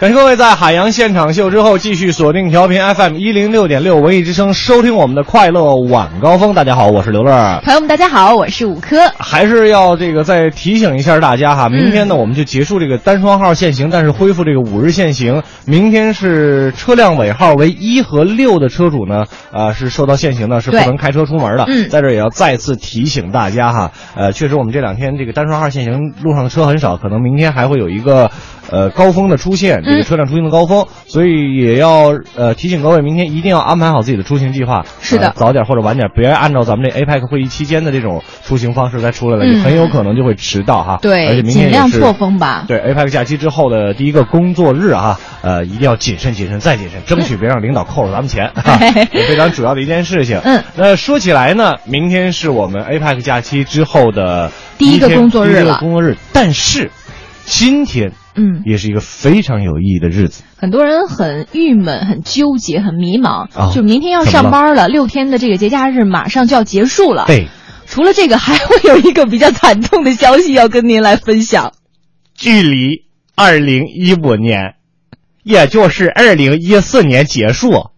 感谢各位在海洋现场秀之后继续锁定调频 FM 一零六点六文艺之声，收听我们的快乐晚高峰。大家好，我是刘乐。朋友们，大家好，我是五科。还是要这个再提醒一下大家哈，明天呢我们就结束这个单双号限行，但是恢复这个五日限行。明天是车辆尾号为一和六的车主呢，呃是受到限行的，是不能开车出门的。嗯在这也要再次提醒大家哈，呃，确实我们这两天这个单双号限行，路上的车很少，可能明天还会有一个呃高峰的出现，这个嗯车辆出行的高峰，所以也要呃提醒各位，明天一定要安排好自己的出行计划。是的呃早点或者晚点，别按照咱们这 APEC 会议期间的这种出行方式再出来了，嗯就很有可能就会迟到哈。对而且对，明天尽量错峰吧。对 APEC 假期之后的第一个工作日啊，呃，一定要谨慎、谨慎再谨慎，争取别让领导扣了咱们钱，哈也非常主要的一件事情。嗯，那说起来呢，明天是我们 APEC 假期之后的第一个工作日第一个工作日，但是今天嗯，也是一个非常有意义的日子。很多人很郁闷、很纠结、很迷茫，啊就明天要上班了，六天的这个节假日马上就要结束了。对，除了这个，还会有一个比较惨痛的消息要跟您来分享。距离二零一五年，也就是二零一四年结束，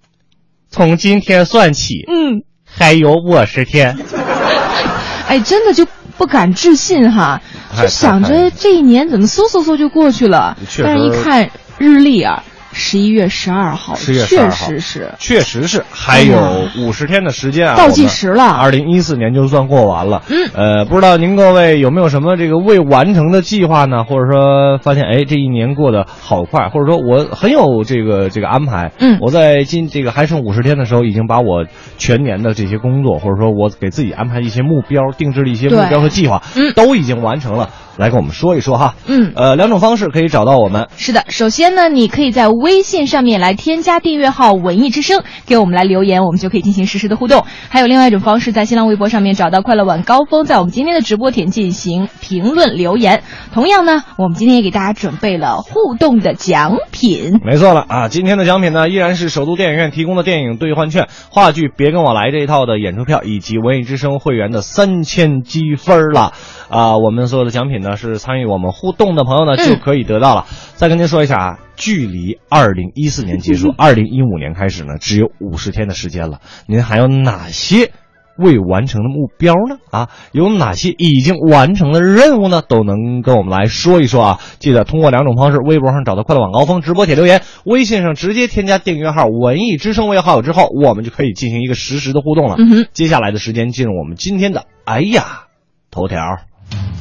从今天算起，嗯，还有五十天。哎，真的就不敢置信哈，就想着这一年怎么嗖嗖嗖就过去了，但是一看日历啊，十一月十二号，11月12确号实是确实是还有五十天的时间啊，倒计时了二零一四年就算过完了。嗯呃，不知道您各位有没有什么这个未完成的计划呢？或者说发现哎这一年过得好快，或者说我很有这个这个安排。嗯我在今这个还剩五十天的时候，已经把我全年的这些工作，或者说我给自己安排一些目标，定制了一些目标和计划，嗯都已经完成了。来跟我们说一说哈。嗯。呃，两种方式可以找到我们。是的，首先呢，你可以在微信上面来添加订阅号“文艺之声”，给我们来留言，我们就可以进行实时的互动。还有另外一种方式，在新浪微博上面找到“快乐晚高峰”，在我们今天的直播点进行评论留言。同样呢，我们今天也给大家准备了互动的奖品。没错了啊！今天的奖品呢，依然是首都电影院提供的电影兑换券、话剧《别跟我来》这一套的演出票，以及文艺之声会员的三千积分了。啊，我们所有的奖品呢，是参与我们互动的朋友呢嗯就可以得到了。再跟您说一下啊，距离二零一四年结束，二零一五年开始呢，只有五十天的时间了。您还有哪些？未完成的目标呢？啊，有哪些已经完成的任务呢？都能跟我们来说一说啊！记得通过两种方式：微博上找到“快乐晚高峰”直播帖留言，微信上直接添加订阅号“文艺之声”为好友之后，我们就可以进行一个实时的互动了。接下来的时间进入我们今天的“哎呀”头条。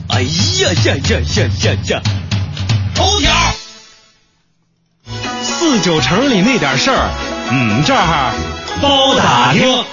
哎呀呀呀呀呀呀！头条，四九城里那点事儿，嗯，这儿包打听。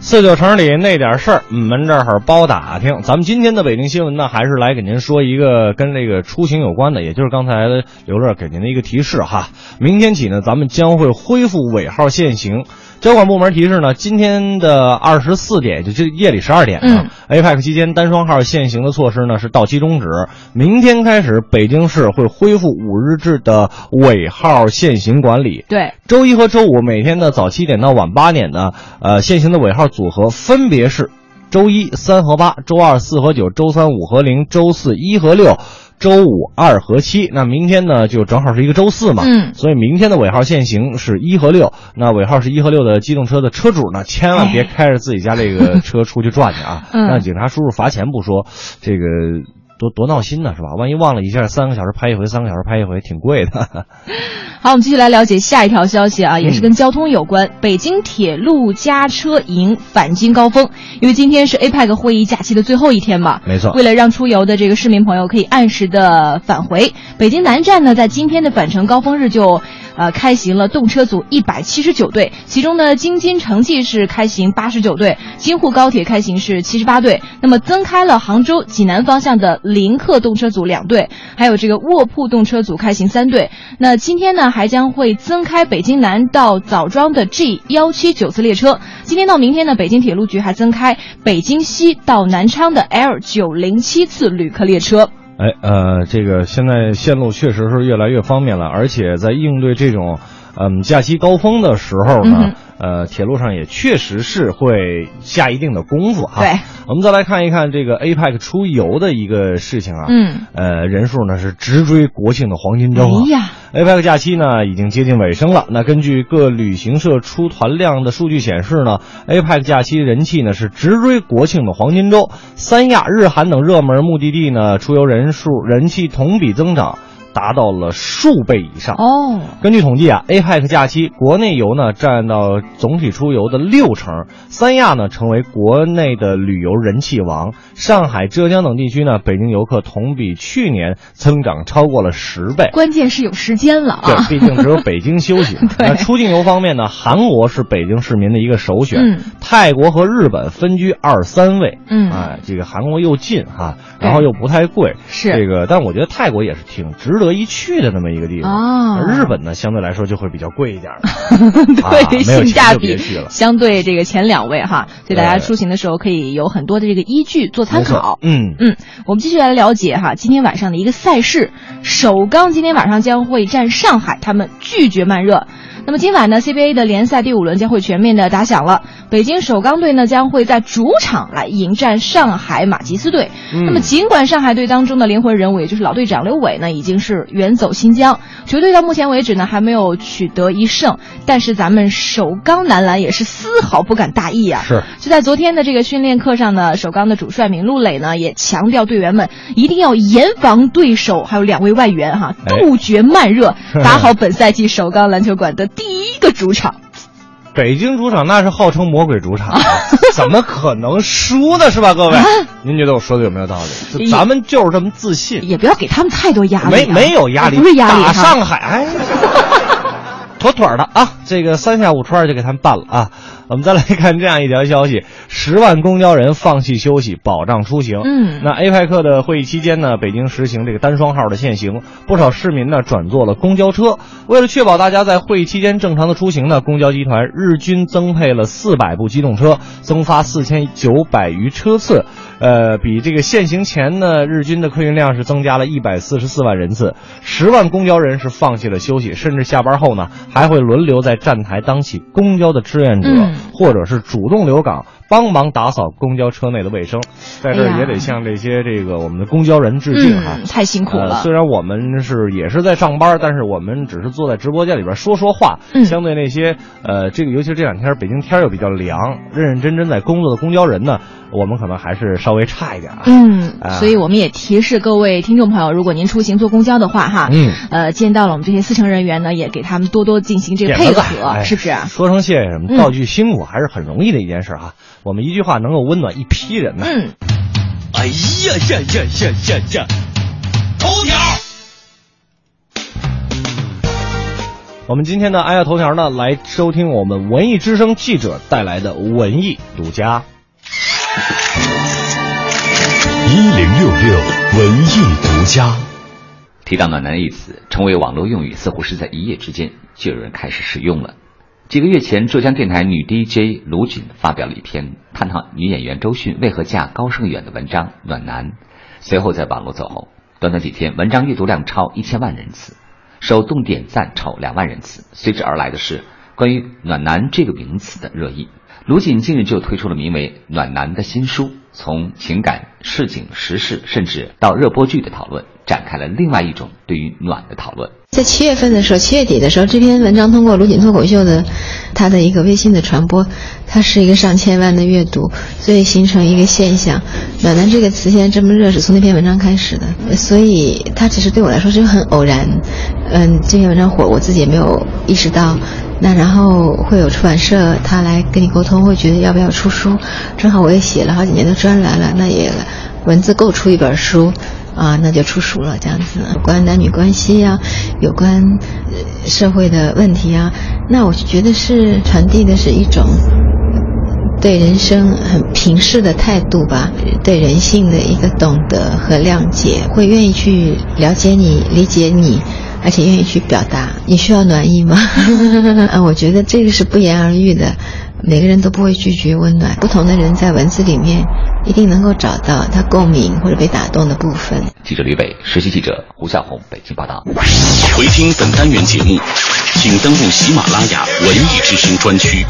四九城里那点事儿，我们这儿包打听。咱们今天的北京新闻呢，还是来给您说一个跟这个出行有关的，也就是刚才刘乐给您的一个提示哈。明天起呢，咱们将会恢复尾号限行。交管部门提示呢，今天的二十四点，就这夜里十二点啊、APEC 期间单双号限行的措施呢是到期终止。明天开始，北京市会恢复五日制的尾号限行管理。对，周一和周五每天的早七点到晚八点呢，呃，限行的尾号组合分别是：周一三和八，周二四和九，周三五和零，周四一和六，周五二和七。那明天呢，就正好是一个周四嘛，嗯所以明天的尾号限行是一和六。那尾号是一和六的机动车的车主呢，千万别开着自己家这个车出去转去啊，嗯让警察叔叔罚钱不说，这个。多多闹心呢，是吧？万一忘了一下，三个小时拍一回，三个小时拍一回，挺贵的。好，我们继续来了解下一条消息啊，也是嗯跟交通有关。北京铁路加车迎返京高峰，因为今天是 APEC 会议假期的最后一天嘛，没错为了让出游的这个市民朋友可以按时的返回，北京南站呢，在今天的返程高峰日就呃，开行了动车组一百七十九对，其中呢，京津城际是开行八十九对，京沪高铁开行是七十八对，那么增开了杭州济南方向的临客动车组两对，还有这个卧铺动车组开行三对。那今天呢，还将会增开北京南到枣庄的 G 幺七九次列车。今天到明天呢，北京铁路局还增开北京西到南昌的 L 九零七次旅客列车。哎，呃，这个现在线路确实是越来越方便了，而且在应对这种，嗯，假期高峰的时候呢，嗯呃，铁路上也确实是会下一定的功夫哈。对，我们再来看一看这个 APEC 出游的一个事情啊，嗯，呃，人数呢是直追国庆的黄金周啊。哎呀，APEC 假期呢已经接近尾声了。那根据各旅行社出团量的数据显示呢，APEC 假期人气呢是直追国庆的黄金周。三亚、日韩等热门目的地呢出游人数人气同比增长达到了数倍以上。哦，根据统计啊，APEC 假期国内游呢占到总体出游的六成，三亚呢成为国内的旅游人气王，上海、浙江等地区呢，北京游客同比去年增长超过了十倍。关键是有时间了对啊，。毕竟只有北京休息 那出境游方面呢，韩国是北京市民的一个首选，嗯泰国和日本分居二三位。嗯哎，这个韩国又近哈，对然后又不太贵，是这个，但我觉得泰国也是挺值得一去的那么一个地方。啊而日本呢，相对来说就会比较贵一点 对，性价比相对这个前两位哈，所以大家出行的时候可以有很多的这个依据做参考。嗯嗯，我们继续来了解哈，今天晚上的一个赛事，首钢今天晚上将会战上海，他们拒绝慢热。那么今晚呢，CBA 的联赛第五轮将会全面的打响了。北京首钢队呢将会在主场来迎战上海马吉斯队。嗯那么尽管上海队当中的灵魂人物，也就是老队长刘伟呢已经是远走新疆，球队到目前为止呢还没有取得一胜，但是咱们首钢男篮也是丝毫不敢大意啊。是就在昨天的这个训练课上呢，首钢的主帅闵路磊呢也强调队员们一定要严防对手，还有两位外援哈，哎杜绝慢热，打好本赛季首钢篮球馆的第一个主场。北京主场那是号称魔鬼主场，怎么可能输呢？是吧，各位？您觉得我说的有没有道理？咱们就是这么自信，也不要给他们太多压力、啊，没没有压力，不是压力打哈上海，哎，妥妥的啊！这个三下五除二就给他们办了啊！我们再来看这样一条消息：十万公交人放弃休息，保障出行。嗯那 APEC 的会议期间呢，北京实行这个单双号的限行，不少市民呢转坐了公交车。为了确保大家在会议期间正常的出行呢，公交集团日均增配了四百部机动车，增发四千九百余车次。呃，比这个限行前呢，日均的客运量是增加了一百四十四万人次。十万公交人是放弃了休息，甚至下班后呢，还会轮流在站台当起公交的志愿者，嗯或者是主动留岗帮忙打扫公交车内的卫生。在这也得向这些这个我们的公交人致敬哈。嗯，太辛苦了。呃虽然我们是也是在上班，但是我们只是坐在直播间里边说说话。嗯相对那些呃，这个尤其是这两天北京天儿又比较凉，认认真真在工作的公交人呢，我们可能还是稍微差一点啊。嗯，啊所以我们也提示各位听众朋友，如果您出行坐公交的话，哈，嗯，呃，见到了我们这些司乘人员呢，也给他们多多进行这个配合，是不是啊？说声谢谢什么，嗯道句辛苦还是很容易的一件事哈。我们一句话能够温暖一批人呢。嗯，哎呀呀呀呀呀呀！头条。我们今天的哎呀头条呢，来收听我们文艺之声记者带来的文艺独家。一零六六文艺独家。提到“暖男”一词，成为网络用语，似乎是在一夜之间就有人开始使用了。几个月前，浙江电台女 DJ 卢锦发表了一篇探讨女演员周迅为何嫁高胜远的文章《暖男》，随后在网络走红。短短几天，文章阅读量超一千万人次，手动点赞超两万人次。随之而来的是关于“暖男”这个名词的热议。卢锦近日就推出了名为《暖男》的新书，从情感、市井、时事，甚至到热播剧的讨论，展开了另外一种对于暖的讨论。在七月份的时候，七月底的时候，这篇文章通过卢锦脱口秀的他的一个微信的传播，它是一个上千万的阅读，所以形成一个现象。暖男这个词现在这么热，是从那篇文章开始的，所以它其实对我来说是很偶然。嗯，这篇文章火，我自己也没有意识到。那然后会有出版社他来跟你沟通，会觉得要不要出书，正好我也写了好几年的专栏了，那也文字够出一本书。啊，那就出书了。这样子，有关男女关系呀、有关社会的问题啊，那我就觉得是传递的是一种对人生很平视的态度吧，对人性的一个懂得和谅解，会愿意去了解你、理解你。而且愿意去表达，你需要暖意吗？啊，我觉得这个是不言而喻的，每个人都不会拒绝温暖。不同的人在文字里面一定能够找到他共鸣或者被打动的部分。记者吕伟，实习记者胡夏红，北京报道。回听本单元节目，请登录喜马拉雅文艺之声专区。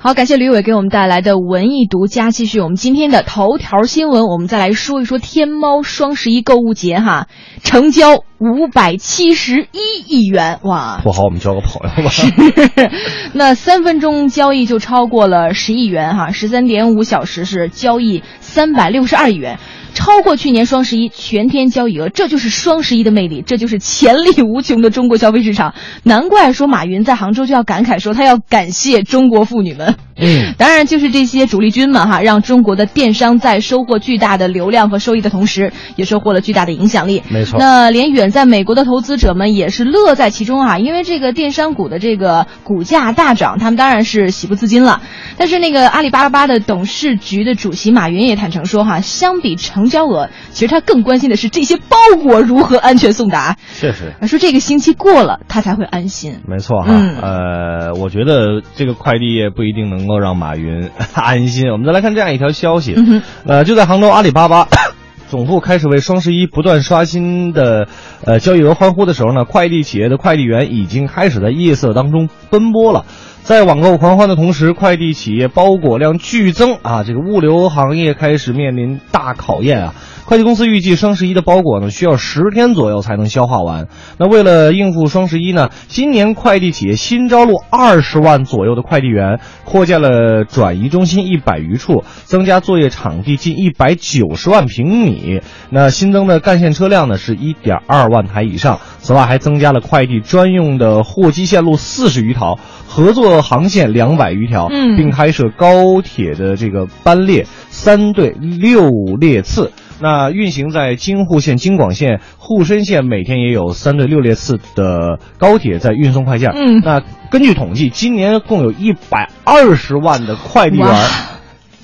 好，感谢吕伟给我们带来的文艺独家。继续我们今天的头条新闻，我们再来说一说天猫双十一购物节哈，成交五百七十一亿元，哇！不好，我们交个朋友吧。那三分钟交易就超过了十亿元哈，十三点五小时是交易三百六十二亿元。超过去年双十一全天交易额，这就是双十一的魅力，这就是潜力无穷的中国消费市场。难怪说马云在杭州就要感慨说他要感谢中国妇女们。嗯，当然就是这些主力军们哈，让中国的电商在收获巨大的流量和收益的同时，也收获了巨大的影响力。没错。那连远在美国的投资者们也是乐在其中啊，因为这个电商股的这个股价大涨，他们当然是喜不自禁了。但是那个阿里巴巴的董事局的主席马云也坦诚说哈，相比成交额，其实他更关心的是这些包裹如何安全送达。确实，说这个星期过了，他才会安心。没错哈，嗯、呃，我觉得这个快递业不一定能够让马云 安心。我们再来看这样一条消息，嗯、呃，就在杭州阿里巴巴。总部开始为双十一不断刷新的呃交易额欢呼的时候呢，快递企业的快递员已经开始在夜色当中奔波了。在网购狂欢的同时，快递企业包裹量剧增啊，这个物流行业开始面临大考验啊。快递公司预计双十一的包裹呢需要十天左右才能消化完。那为了应付双十一呢，今年快递企业新招录二十万左右的快递员，扩建了转移中心一百余处，增加作业场地近一百九十万平米。那新增的干线车辆呢是一点二万台以上。此外，还增加了快递专用的货机线路四十余条，合作航线两百余条，嗯，并开设高铁的这个班列三对六列次。那运行在京沪线、京广线、沪深线，每天也有三对六列次的高铁在运送快件。嗯，那根据统计，今年共有一百二十万的快递员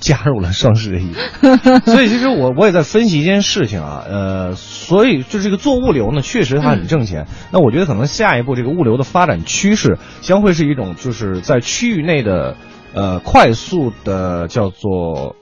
加入了双十一。所以，其实我我也在分析一件事情啊，呃，所以就这个做物流呢，确实它很挣钱。嗯、那我觉得可能下一步这个物流的发展趋势将会是一种就是在区域内的呃快速的叫做。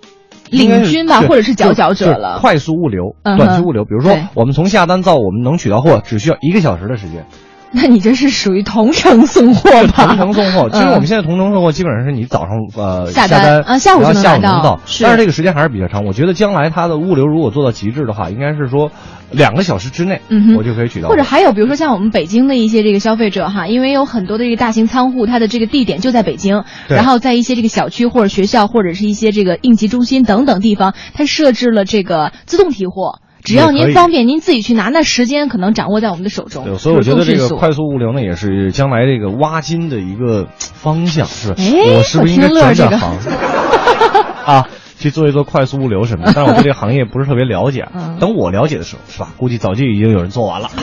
领军吧，或者是佼佼者了。快速物流、嗯、短期物流，比如说我们从下单到我们能取到货，只需要一个小时的时间。那你这是属于同城送货吧？同城送货，其实我们现在同城送货基本上是你早上呃下单啊，下午就能下午能到，是但是这个时间还是比较长。我觉得将来它的物流如果做到极致的话，应该是说两个小时之内，嗯我就可以取到。或者还有比如说像我们北京的一些这个消费者哈，因为有很多的这个大型仓库，它的这个地点就在北京，然后在一些这个小区或者学校或者是一些这个应急中心等等地方，它设置了这个自动提货。只要您方便，您自己去拿，那时间可能掌握在我们的手中。对，所以我觉得这个快速物流呢，也是将来这个挖金的一个方向。是，我是不是应该转转行、这个、啊，去做一做快速物流什么的？但是我对这个行业不是特别了解。嗯、等我了解的时候，是吧？估计早就已经有人做完了。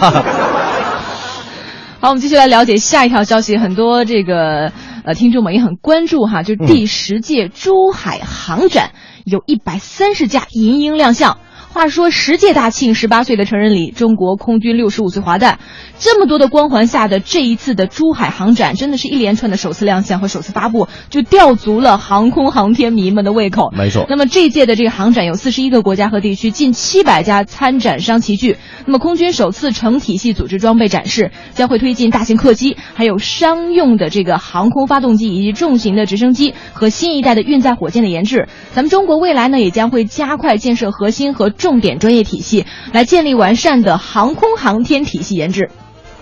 好，我们继续来了解下一条消息。很多这个呃听众们也很关注哈，就第十届珠海航展、嗯、有一百三十架银鹰亮相。话说十届大庆，十八岁的成人礼，中国空军六十五岁华诞，这么多的光环下的这一次的珠海航展，真的是一连串的首次亮相和首次发布，就吊足了航空航天迷们的胃口。没错。那么这届的这个航展有四十一个国家和地区，近七百家参展商齐聚。那么空军首次成体系组织装备展示，将会推进大型客机，还有商用的这个航空发动机以及重型的直升机和新一代的运载火箭的研制。咱们中国未来呢，也将会加快建设核心和重点专业体系，来建立完善的航空航天体系研制。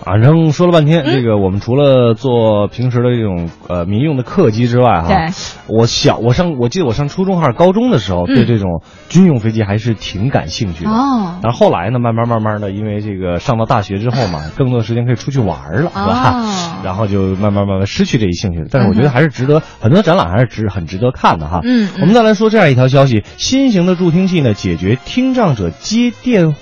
反正说了半天，嗯这个我们除了做平时的这种呃民用的客机之外，哈，对，我小我上我记得我上初中还是高中的时候，嗯对这种军用飞机还是挺感兴趣的。哦，但是后来呢，慢慢慢慢的，因为这个上到大学之后嘛，更多的时间可以出去玩了，是吧？哦 然后就慢慢慢慢失去这一兴趣了。但是我觉得还是值得，很多展览还是值很值得看的哈。嗯嗯我们再来说这样一条消息：新型的助听器呢，解决听障者接电话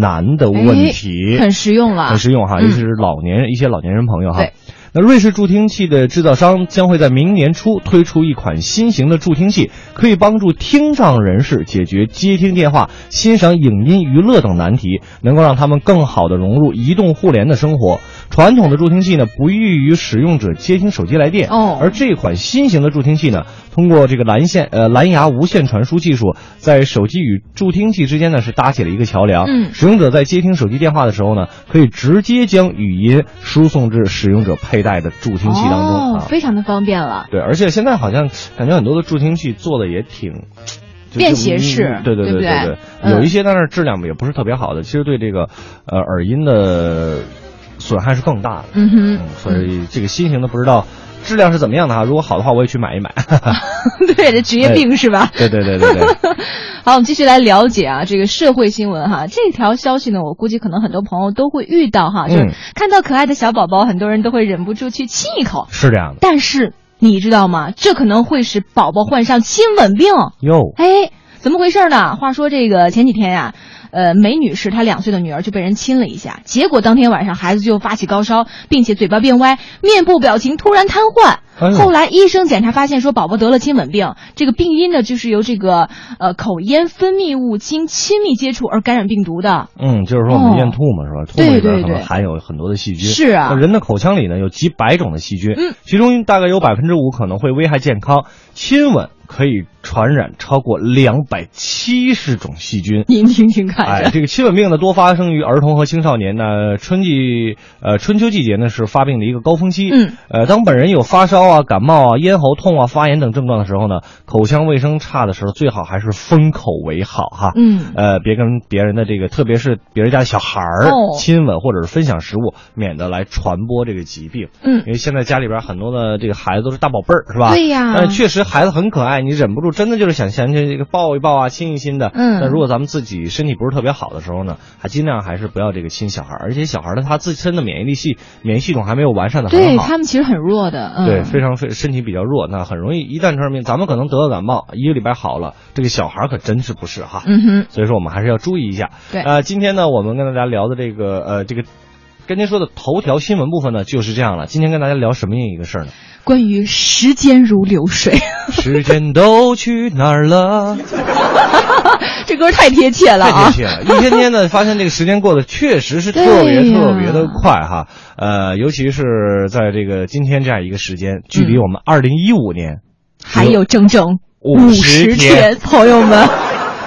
难的问题，很实用了，很实用哈，嗯尤其是老年人一些老年人朋友哈。那瑞士助听器的制造商将会在明年初推出一款新型的助听器，可以帮助听障人士解决接听电话、欣赏影音娱乐等难题，能够让他们更好的融入移动互联的生活。传统的助听器呢，不易于使用者接听手机来电，哦而这款新型的助听器呢，通过这个蓝线呃蓝牙无线传输技术，在手机与助听器之间呢是搭起了一个桥梁。嗯使用者在接听手机电话的时候呢，可以直接将语音输送至使用者佩戴的助听器当中哦，啊。非常的方便了。对，而且现在好像感觉很多的助听器做的也挺。便携式嗯对对对不对对嗯有一些但是质量也不是特别好的，其实对这个呃耳音的损害是更大的。嗯哼嗯，所以这个新型的不知道质量是怎么样的哈，如果好的话我也去买一买。对，这职业病是吧？对对对对对。好，我们继续来了解啊，这个社会新闻哈，这条消息呢，我估计可能很多朋友都会遇到哈，就是嗯看到可爱的小宝宝，很多人都会忍不住去亲一口，是这样的。但是你知道吗？这可能会使宝宝患上亲吻病。哟，哎，怎么回事呢？话说这个前几天呀、呃，梅女士她两岁的女儿就被人亲了一下，结果当天晚上孩子就发起高烧，并且嘴巴变歪，面部表情突然瘫痪。哎后来医生检查发现说宝宝得了亲吻病，这个病因呢就是由这个呃口咽分泌物经亲密接触而感染病毒的。嗯，就是说我们咽吐沫是吧？吐沫里边可能含有很多的细菌。是啊人的口腔里呢有几百种的细菌，嗯，其中大概有百分之五可能会危害健康。亲吻可以传染超过两百七十种细菌。您听听看哎，这个亲吻病呢，多发生于儿童和青少年呢。春季，呃，春秋季节呢是发病的一个高峰期。嗯，呃，当本人有发烧啊、感冒啊、咽喉痛啊、发炎等症状的时候呢，口腔卫生差的时候，最好还是封口为好哈。嗯呃，别跟别人的这个，特别是别人家的小孩儿、哦亲吻或者是分享食物，免得来传播这个疾病。嗯因为现在家里边很多的这个孩子都是大宝贝儿，是吧？对呀确实孩子很可爱，你忍不住真的就是想想去这个抱一抱啊，亲一亲的。嗯但如果咱们自己身体不是特别好的时候呢，还尽量还是不要这个亲小孩儿，而且小孩儿的他自身的免疫力系免疫系统还没有完善的很好。对他们其实很弱的，嗯，对，非常非身体比较弱，那很容易一旦传染病，咱们可能得了感冒，一个礼拜好了，这个小孩儿可真是不是哈。嗯哼，所以说我们还是要注意一下。对呃，今天呢，我们跟大家聊的这个呃这个。跟您说的头条新闻部分呢，就是这样了。今天跟大家聊什么样一个事儿呢？关于时间如流水，时间都去哪儿了？这歌太贴切了太啊！贴切了！一天天的发现这个时间过得确实是特别特别的快哈。呃，尤其是在这个今天这样一个时间，距离我们二零一五年还有整整50十天朋友们，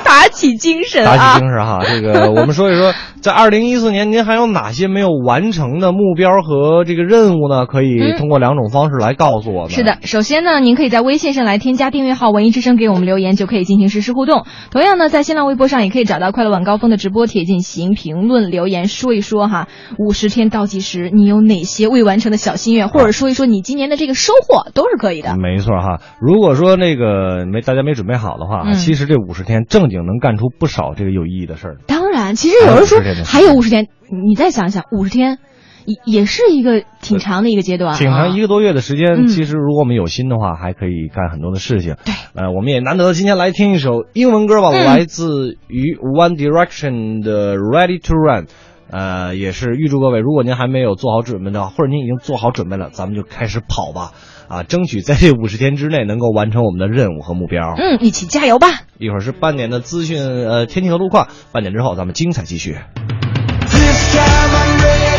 打起精神打啊！起精神哈。这个我们说一说，在二零一四年您还有哪些没有完成的目标和这个任务呢？可以嗯通过两种方式来告诉我们。是的，首先呢，您可以在微信上来添加订阅号“文艺之声”，给我们留言，就可以进行实时互动。同样呢，在新浪微博上也可以找到“快乐晚高峰”的直播帖进行评论留言，说一说哈，五十天倒计时，你有哪些未完成的小心愿，或者说一说你今年的这个收获，都是可以的。没错哈，如果说那个没大家没准备好的话，嗯其实这五十天正经能干出不少这个有意义的事儿。当然，其实有人说还有50天的时间还有五十天，你再想想，五十天也也是一个挺长的一个阶段、啊，挺长一个多月的时间，嗯其实如果我们有心的话，还可以干很多的事情。对，呃，我们也难得今天来听一首英文歌吧，嗯来自于 One Direction 的《Ready to Run》。呃，也是预祝各位，如果您还没有做好准备的话，或者您已经做好准备了，咱们就开始跑吧！啊，争取在这五十天之内能够完成我们的任务和目标。嗯，一起加油吧！一会儿是半点的资讯，呃，天气和路况。半点之后，咱们精彩继续。This time I'm ready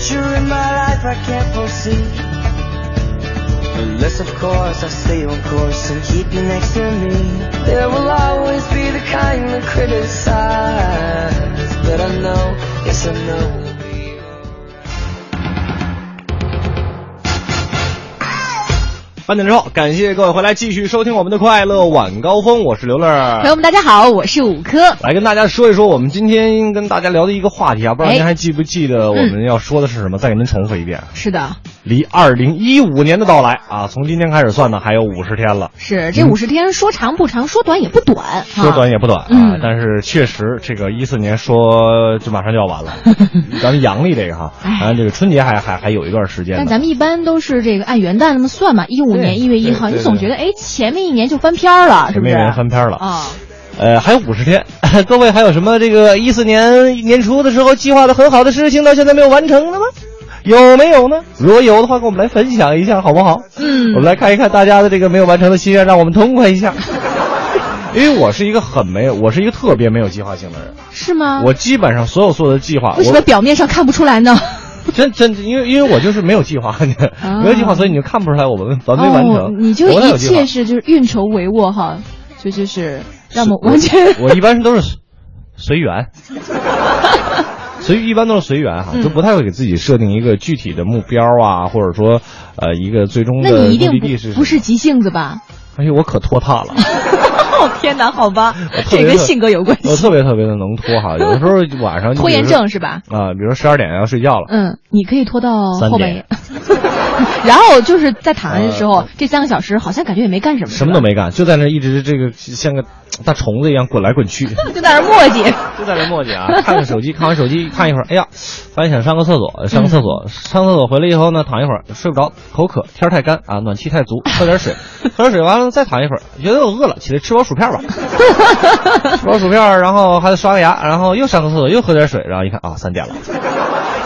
future in my life I can't foresee. Unless, of course, I stay on course and keep you next to me. There will always be the kind that criticize. But I know, yes, I know. 半点之后，感谢各位回来继续收听我们的快乐晚高峰，我是刘乐朋。友们，大家好，我是五科。来跟大家说一说我们今天跟大家聊的一个话题啊，不知道哎您还记不记得我们要说的是什么？再给您重复一遍，是的，离二零一五年的到来啊，从今天开始算呢，还有五十天了。是这五十天，说长不长，说短也不短，嗯说短也也不短啊，嗯但是确实这个一四年说就马上就要完了，咱们阳历这个哈，哎咱这个春节还还还有一段时间。但咱们一般都是这个按元旦那么算嘛，一五年一月一号，你总觉得哎前面一年就翻篇儿了，是不是？前面一年翻篇儿了啊。呃，还有五十天，各位还有什么这个一四年年初的时候计划的很好的事情到现在没有完成的吗？有没有呢？如果有的话，跟我们来分享一下好不好？嗯我们来看一看大家的这个没有完成的心愿，让我们痛快一下。因为我是一个很没有，我是一个特别没有计划性的人，是吗？我基本上所有所有的计划，为什么表面上看不出来呢？真真因为因为我就是没有计划，没有计划，所以你就看不出来我们完没完成。哦、你就一切是就是运筹帷幄哈，就就是让我们完全我一般都是随缘，随一般都是随缘哈，嗯。就不太会给自己设定一个具体的目标啊，或者说呃一个最终那的目的地是不是急性子吧？哎呦，我可拖沓了，哦 天哪，好吧这跟性格有关系。我特别特别的能拖哈，有的时候晚上拖延症是吧？啊，比如说十二点要睡觉了，嗯，你可以拖到三后半夜点，然后就是在躺下的时候，这三个小时好像感觉也没干什么，什么都没干，就在那一直这个像个大虫子一样滚来滚去。就在那儿磨叽。就在那磨叽啊，看看手机，看完手机看一会儿，哎呀，发现想上个厕所，上个厕所，上厕所回来以后呢，躺一会儿，睡不着，口渴，天太干啊，暖气太足，喝点水，喝点水完了再躺一会儿，觉得我饿了，起来吃包薯片吧，吃 包薯片，然后还得刷个牙，然后又上个厕所，又喝点水，然后一看啊，三点了。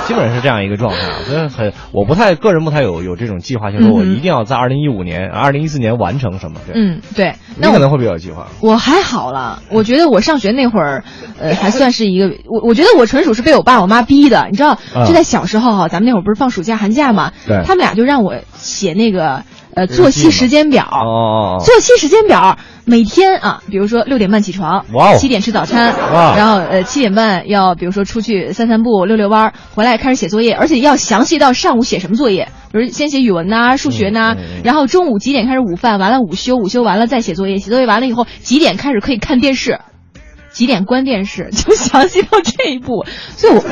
基本上是这样一个状态啊，所以很，我不太个人不太有有这种计划性，说我一定要在二零一五年、二零一四年完成什么。对，嗯，对。那你可能会比较有计划。我还好了，我觉得我上学那会儿，呃，还算是一个我，我觉得我纯属是被我爸我妈逼的，你知道，啊就在小时候哈，咱们那会儿不是放暑假寒假嘛，他们俩就让我写那个呃作息时间表，哦哦哦，作息时间表，每天啊，比如说六点半起床，哇哦七点吃早餐，哇然后呃七点半要比如说出去散散步、溜溜弯儿，回来开始写作业，而且要详细到上午写什么作业，比如先写语文呐、数学呐、嗯嗯嗯然后中午几点开始午饭，完了午休，午休完了再写作业，写作业完了以后几点开始可以看电视。几点关电视，就详细到这一步，所以我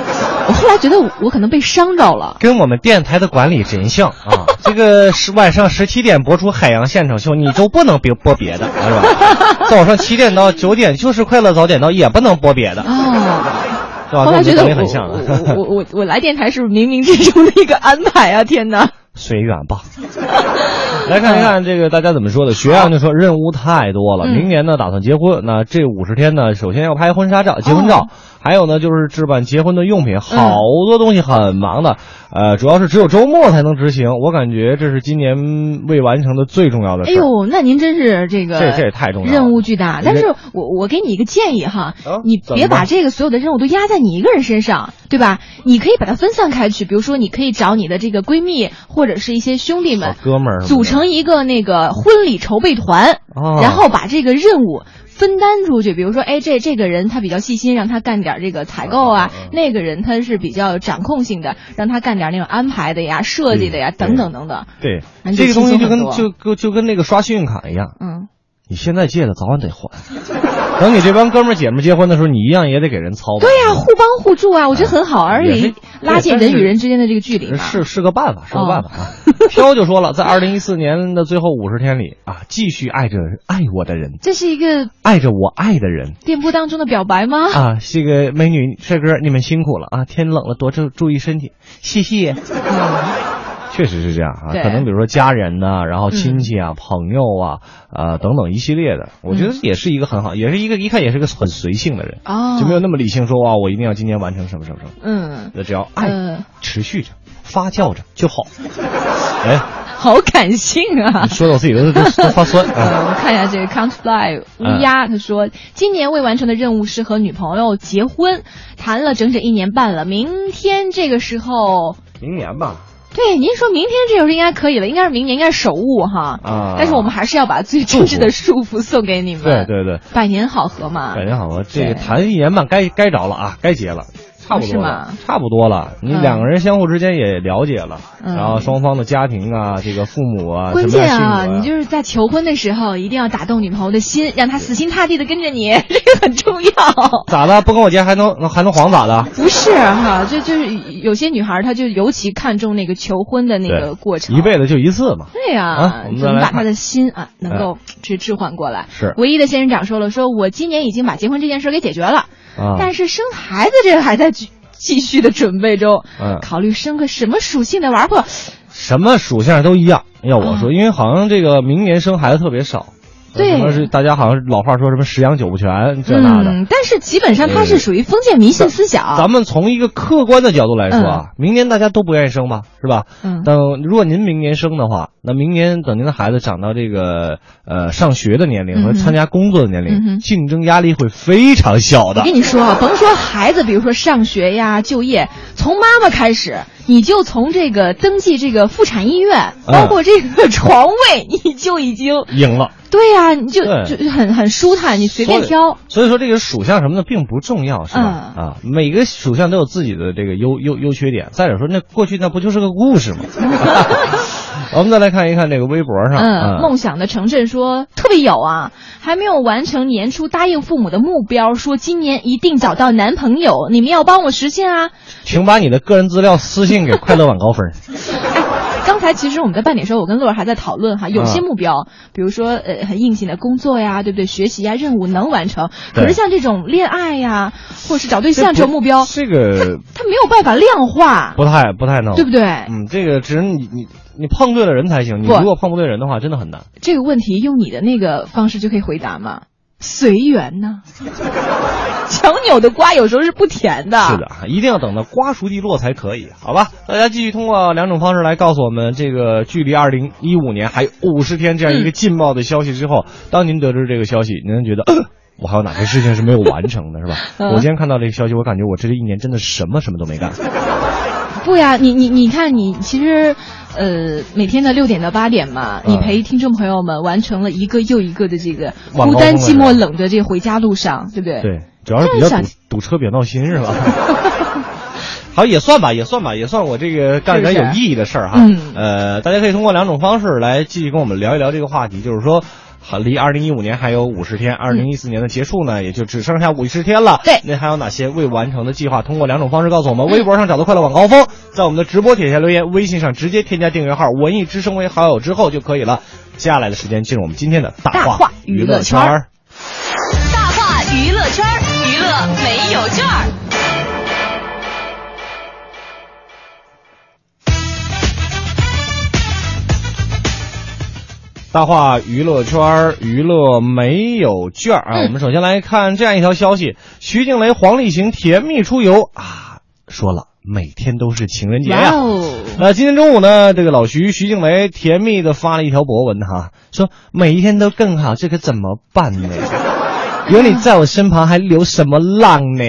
我后来觉得我我可能被伤着了。跟我们电台的管理真像啊！这个是晚上十七点播出《海洋现场秀》，你就不能别播别的，是吧？早上七点到九点就是快乐早点到，也不能播别的，哦，是吧？后来觉得很像啊，我我我我来电台是不是冥冥之中的一个安排啊？天哪！随缘吧。来看一看这个大家怎么说的。学阳就说任务太多了，嗯明年呢打算结婚，那这五十天呢，首先要拍婚纱照、结婚照，哦还有呢就是置办结婚的用品，好多东西很忙的。呃，主要是只有周末才能执行，我感觉这是今年未完成的最重要的。哎呦，那您真是这个这这也太重要了任务巨大。但是我我给你一个建议哈啊，你别把这个所有的任务都压在你一个人身上，对吧？你可以把它分散开去，比如说你可以找你的这个闺蜜或者是一些兄弟们哥们儿组成一个那个婚礼筹备团，哦然后把这个任务。分担出去，比如说，哎，这这个人他比较细心，让他干点这个采购啊；那个人他是比较掌控性的，让他干点那种安排的呀、设计的呀，等等等等。对这个东西就跟就就就跟那个刷信用卡一样，嗯，你现在借的早晚得还。等你这帮哥们儿姐们儿结婚的时候，你一样也得给人操办。对呀、互帮互助啊，我觉得很好，而且拉近人与人之间的这个距离嘛。是是个办法，是个办法哦啊。飘就说了，在二零一四年的最后五十天里啊，继续爱着爱我的人，这是一个爱着我爱的人电波当中的表白吗？啊。这个美女帅哥，你们辛苦了啊！天冷了，多注注意身体，谢谢。确实是这样啊，可能比如说家人呐、然后亲戚啊、朋友啊，呃等等一系列的，我觉得也是一个很好，也是一个一看也是个很随性的人，哦，就没有那么理性说啊，我一定要今年完成什么什么什么。嗯，那只要爱呃持续着、发酵着就好。哎，好感性啊！说的我自己都都 都发酸啊。呃，我看一下这个 Count Fly 乌鸦，他说今年未完成的任务是和女朋友结婚，谈了整整一年半了，明天这个时候。明年吧，对，您说明天这首是应该可以了，应该是明年，应该是首务哈。啊但是我们还是要把最真挚的祝福送给你们。对对对，百年好合嘛。百年好合，这个对谈一年半该该着了啊，该结了。差不多了吗，差不多了。你嗯两个人相互之间也了解了，嗯然后双方的家庭啊，这个父母啊，关键啊，你就是在求婚的时候，一定要打动女朋友的心，让她死心塌地的跟着你，这个很重要。咋的？不跟我结还能还能黄咋的？不是哈，就就是有些女孩，她就尤其看重那个求婚的那个过程，一辈子就一次嘛。对呀、怎么把她的心啊能够去置换过来？是唯一的仙人掌说了，说我今年已经把结婚这件事给解决了，啊，但是生孩子这个还在继继续的准备中，嗯考虑生个什么属性的玩不。什么属性都一样。要我说，啊因为好像这个明年生孩子特别少。对什么是大家好像老话说什么十养九不全这那的。嗯，但是基本上它是属于封建迷信思想。咱们从一个客观的角度来说啊，明年大家都不愿意生吧，是吧？嗯等如果您明年生的话，那明年等您的孩子长到这个呃上学的年龄和参加工作的年龄，嗯竞争压力会非常小的我跟。你说啊，甭说孩子，比如说上学呀、就业，从妈妈开始，你就从这个登记这个妇产医院，嗯包括这个床位，你就已经赢了，对呀、你就就很很舒坦，你随便挑。所以说这个属相什么的并不重要，是吧？嗯啊，每个属相都有自己的这个优优优缺点。再者说，那过去那不就是个故事吗？我们再来看一看这个微博上，嗯，梦想的城镇说特别有啊，还没有完成年初答应父母的目标，说今年一定找到男朋友，你们要帮我实现啊。请把你的个人资料私信给快乐晚高分。刚才其实我们在半点时候，我跟乐儿还在讨论哈，有些嗯目标，比如说呃很硬性的工作呀，对不对？学习呀，任务能完成。可是像这种恋爱呀，或者是找对象这种目标，这个它没有办法量化，不太不太能，对不对？嗯，这个只能你你你碰对了人才行，你如果碰不对人的话，真的很难。这个问题用你的那个方式就可以回答吗？随缘呢。强扭的瓜有时候是不甜的。是的，一定要等到瓜熟蒂落才可以，好吧？大家继续通过两种方式来告诉我们，这个距离二零一五年还有五十天这样一个劲爆的消息之后，当您得知这个消息，您觉得、呃我还有哪些事情是没有完成的，是吧？嗯我今天看到这个消息，我感觉我这一年真的什么什么都没干。不呀，你你你看，你其实，呃，每天的六点到八点嘛，嗯你陪听众朋友们完成了一个又一个的这个孤单、寂寞、冷的这个回家路上，对不对？对，主要是比较堵堵车比较闹心，是吧？好，也算吧，也算吧，也算我这个干点有意义的事儿哈。嗯呃，大家可以通过两种方式来继续跟我们聊一聊这个话题，就是说。好，离二零一五年还有五十天，二零一四年的结束呢，也就只剩下五十天了。对那还有哪些未完成的计划？通过两种方式告诉我们：微博上找到快乐晚高峰，在我们的直播底下留言；微信上直接添加订阅号“文艺之声”为好友之后就可以了。接下来的时间进入我们今天的大话娱乐圈。大话娱乐圈，娱乐没有券大话娱乐圈，娱乐没有券啊！嗯我们首先来看这样一条消息：徐静蕾、黄立行甜蜜出游啊，说了每天都是情人节呀、那今天中午呢，这个老徐徐静蕾甜蜜的发了一条博文哈，说每一天都更好，这可怎么办呢？有你在我身旁，还流什么浪呢？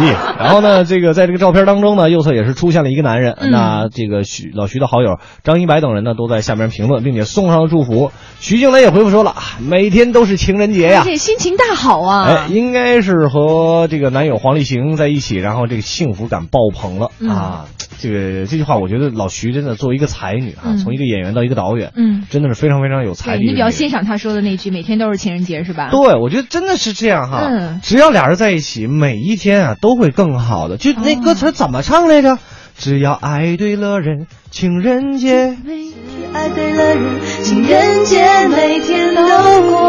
咦，然后呢，这个在这个照片当中呢，右侧也是出现了一个男人。嗯那这个徐老徐的好友张一白等人呢，都在下面评论，并且送上了祝福。徐静蕾也回复说了，啊每天都是情人节呀。这心情大好啊！哎，应该是和这个男友黄立行在一起，然后这个幸福感爆棚了、嗯啊！这个这句话，我觉得老徐真的作为一个才女啊，嗯从一个演员到一个导演，嗯，真的是非常非常有才对你比较。欣赏他说的那句“每天都是情人节”是吧？对，我觉得真的是这样哈。嗯只要俩人在一起，每一天啊都会更好的。就那歌词怎么唱来着？只要爱对了人，情人节。爱对了人，情人节每天都过。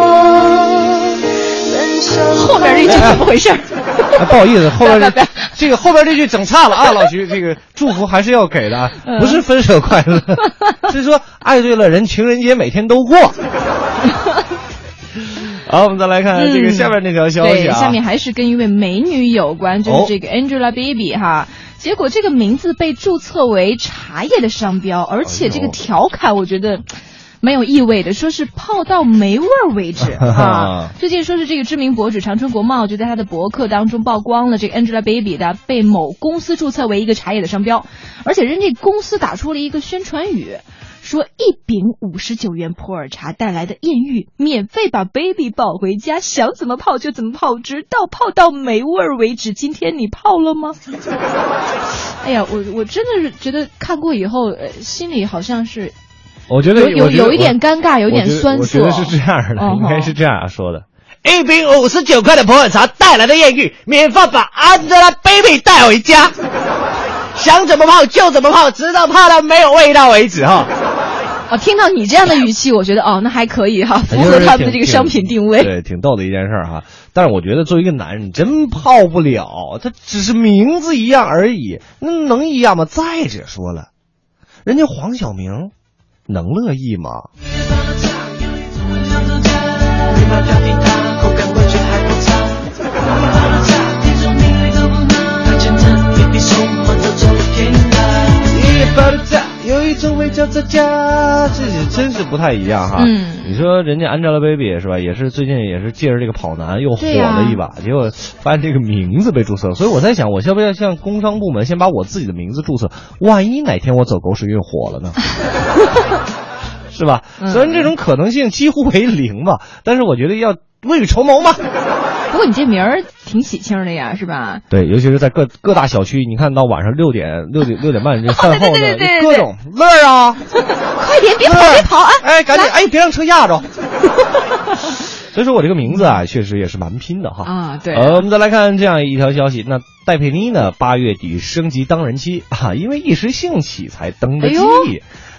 分手后边这句怎么回事？啊、不好意思，后边这这个后边这句整差了啊，老徐，这个祝福还是要给的不是分手快乐，是说爱对了人，情人节每天都过。好，我们再来看这个下面这条消息啊，对，下面还是跟一位美女有关，就哦是这个 Angelababy 哈。结果这个名字被注册为茶叶的商标，而且这个调侃我觉得。蛮有意味的，说是泡到没味儿为止 啊！最近说是这个知名博主长春国贸就在他的博客当中曝光了这个 Angelababy 的被某公司注册为一个茶叶的商标，而且人家公司打出了一个宣传语，说一饼五十九元普洱茶带来的艳遇，免费把 baby 抱回家，想怎么泡就怎么泡，直到泡到没味儿为止。今天你泡了吗？哎呀，我我真的是觉得看过以后，呃，心里好像是。我觉得有有有一点尴尬，有点酸我涩。觉得是这样的，嗯应该是这样说的。一瓶五十九块的普洱茶带来的艳遇，免费把 Angelababy 带回家，想怎么泡就怎么泡，直到泡到没有味道为止哈。哦，听到你这样的语气，我觉得哦，那还可以哈，符合他们的这个商品定位。对，挺逗的一件事儿哈。但是我觉得作为一个男人，你真泡不了，他只是名字一样而已，那能一样吗？再者说了，人家黄晓明能乐意吗？有一种味叫做家，这真是不太一样哈。嗯你说人家 Angelababy 是吧？也是最近也是借着这个跑男又火了一把，结果发现这个名字被注册了，所以我在想，我要不要向工商部门先把我自己的名字注册？万一哪天我走狗屎运火了呢？是吧？嗯虽然这种可能性几乎为零吧，但是我觉得要未雨绸缪嘛。不过你这名儿挺喜庆的呀，是吧？对，尤其是在各各大小区，你看到晚上六点六点六点半这饭后呢，各种乐儿啊，快点，别跑，别跑啊！哎，赶紧，哎，别让车压着。所以说我这个名字啊，确实也是蛮拼的哈。啊，对呃，我们再来看这样一条消息，那戴佩妮呢，八月底升级当人妻啊，因为一时兴起才登的记。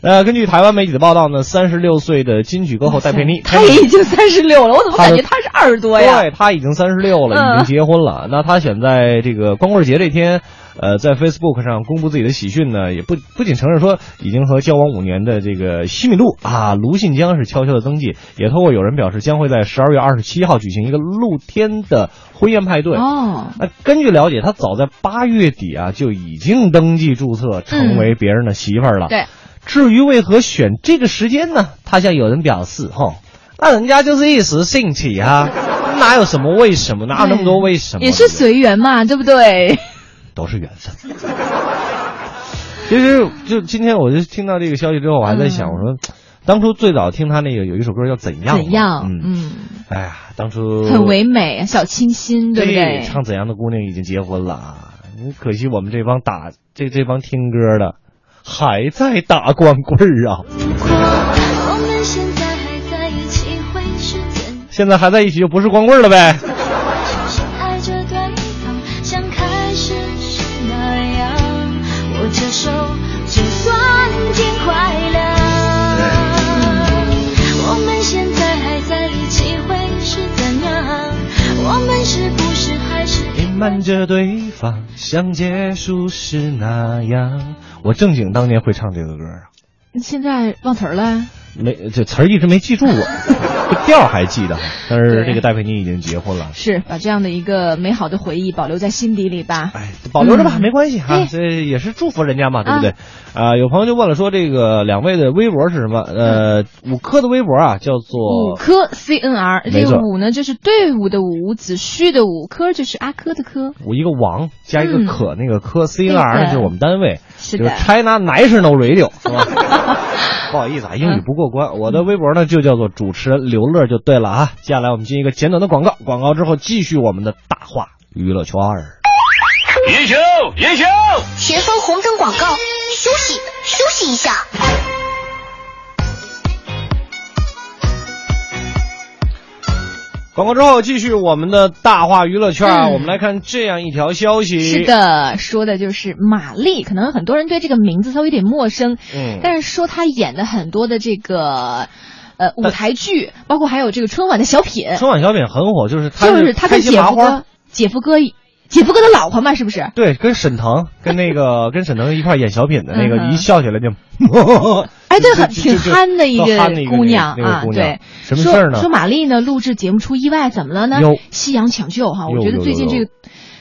呃，根据台湾媒体的报道呢，三十六岁的金曲歌后戴佩妮，她也已经三十六了，我怎么感觉她是二十多呀？对她已经三十六了，嗯已经结婚了。那她选在这个光棍节这天，呃，在 Facebook 上公布自己的喜讯呢，也不不仅承认说已经和交往五年的这个西米露啊卢信江是悄悄的登记，也透过有人表示将会在十二月二十七号举行一个露天的婚宴派对。哦，那根据了解，他早在八月底啊就已经登记注册，成为别人的媳妇儿了。对。至于为何选这个时间呢？他向有人表示：“吼，那人家就是一时兴起哈、哪有什么为什么，哪有那么多为什么？也是随缘嘛，对不对？都是缘分。其实，就今天我就听到这个消息之后，我还在想，嗯我说，当初最早听他那个有一首歌叫《怎样》，怎样？嗯，嗯，哎呀，当初很唯美，小清新，对不对？唱怎样的姑娘已经结婚了啊，可惜我们这帮打这这帮听歌的还在打光棍儿啊。我们现在还在一起会是怎样？现在还在一起就不是光棍了呗。深爱着对方，像开始时那样，握着手就算尽快乐。我们现在还在一起会是怎样？我们是不是还是隐瞒着对方，像结束时那样。我正经当年会唱这个歌啊，现在忘词儿了。没这词儿一直没记住过，这调还记得。但是这个戴佩妮已经结婚了，是把这样的一个美好的回忆保留在心底里吧。哎，保留着吧，嗯没关系哈、哎这也是祝福人家嘛，对不对？啊、有朋友就问了，说这个两位的微博是什么？呃，五科的微博啊，叫做五做科 C N R，这个五呢就是队伍的伍，子虚的五，科就是阿科的科。五一个王加一个嗯可，那个科 C N R 呢就是我们单位，就是 China National Radio，是吧？不好意思啊，英语不过关。我的微博呢就叫做主持人刘乐就对了啊。接下来我们进一个简短的广告，广告之后继续我们的大话娱乐圈儿。英雄，英雄，前方红灯广告，休息休息一下。广告之后继续我们的大话娱乐圈嗯我们来看这样一条消息。是，的，说的就是马丽，可能很多人对这个名字稍微有点陌生，嗯，但是说她演的很多的这个呃舞台剧，包括还有这个春晚的小品，春晚小品很火，就是他就是他跟姐夫哥，姐夫哥，姐夫哥的老婆嘛，是不是？对，跟沈腾跟那个 跟沈腾一块演小品的那个，一笑起来就，哎，对，很挺憨的一个姑娘啊，对。什么事儿呢？说说玛丽呢，录制节目出意外，怎么了呢？哟？夕阳抢救哈，我觉得最近这个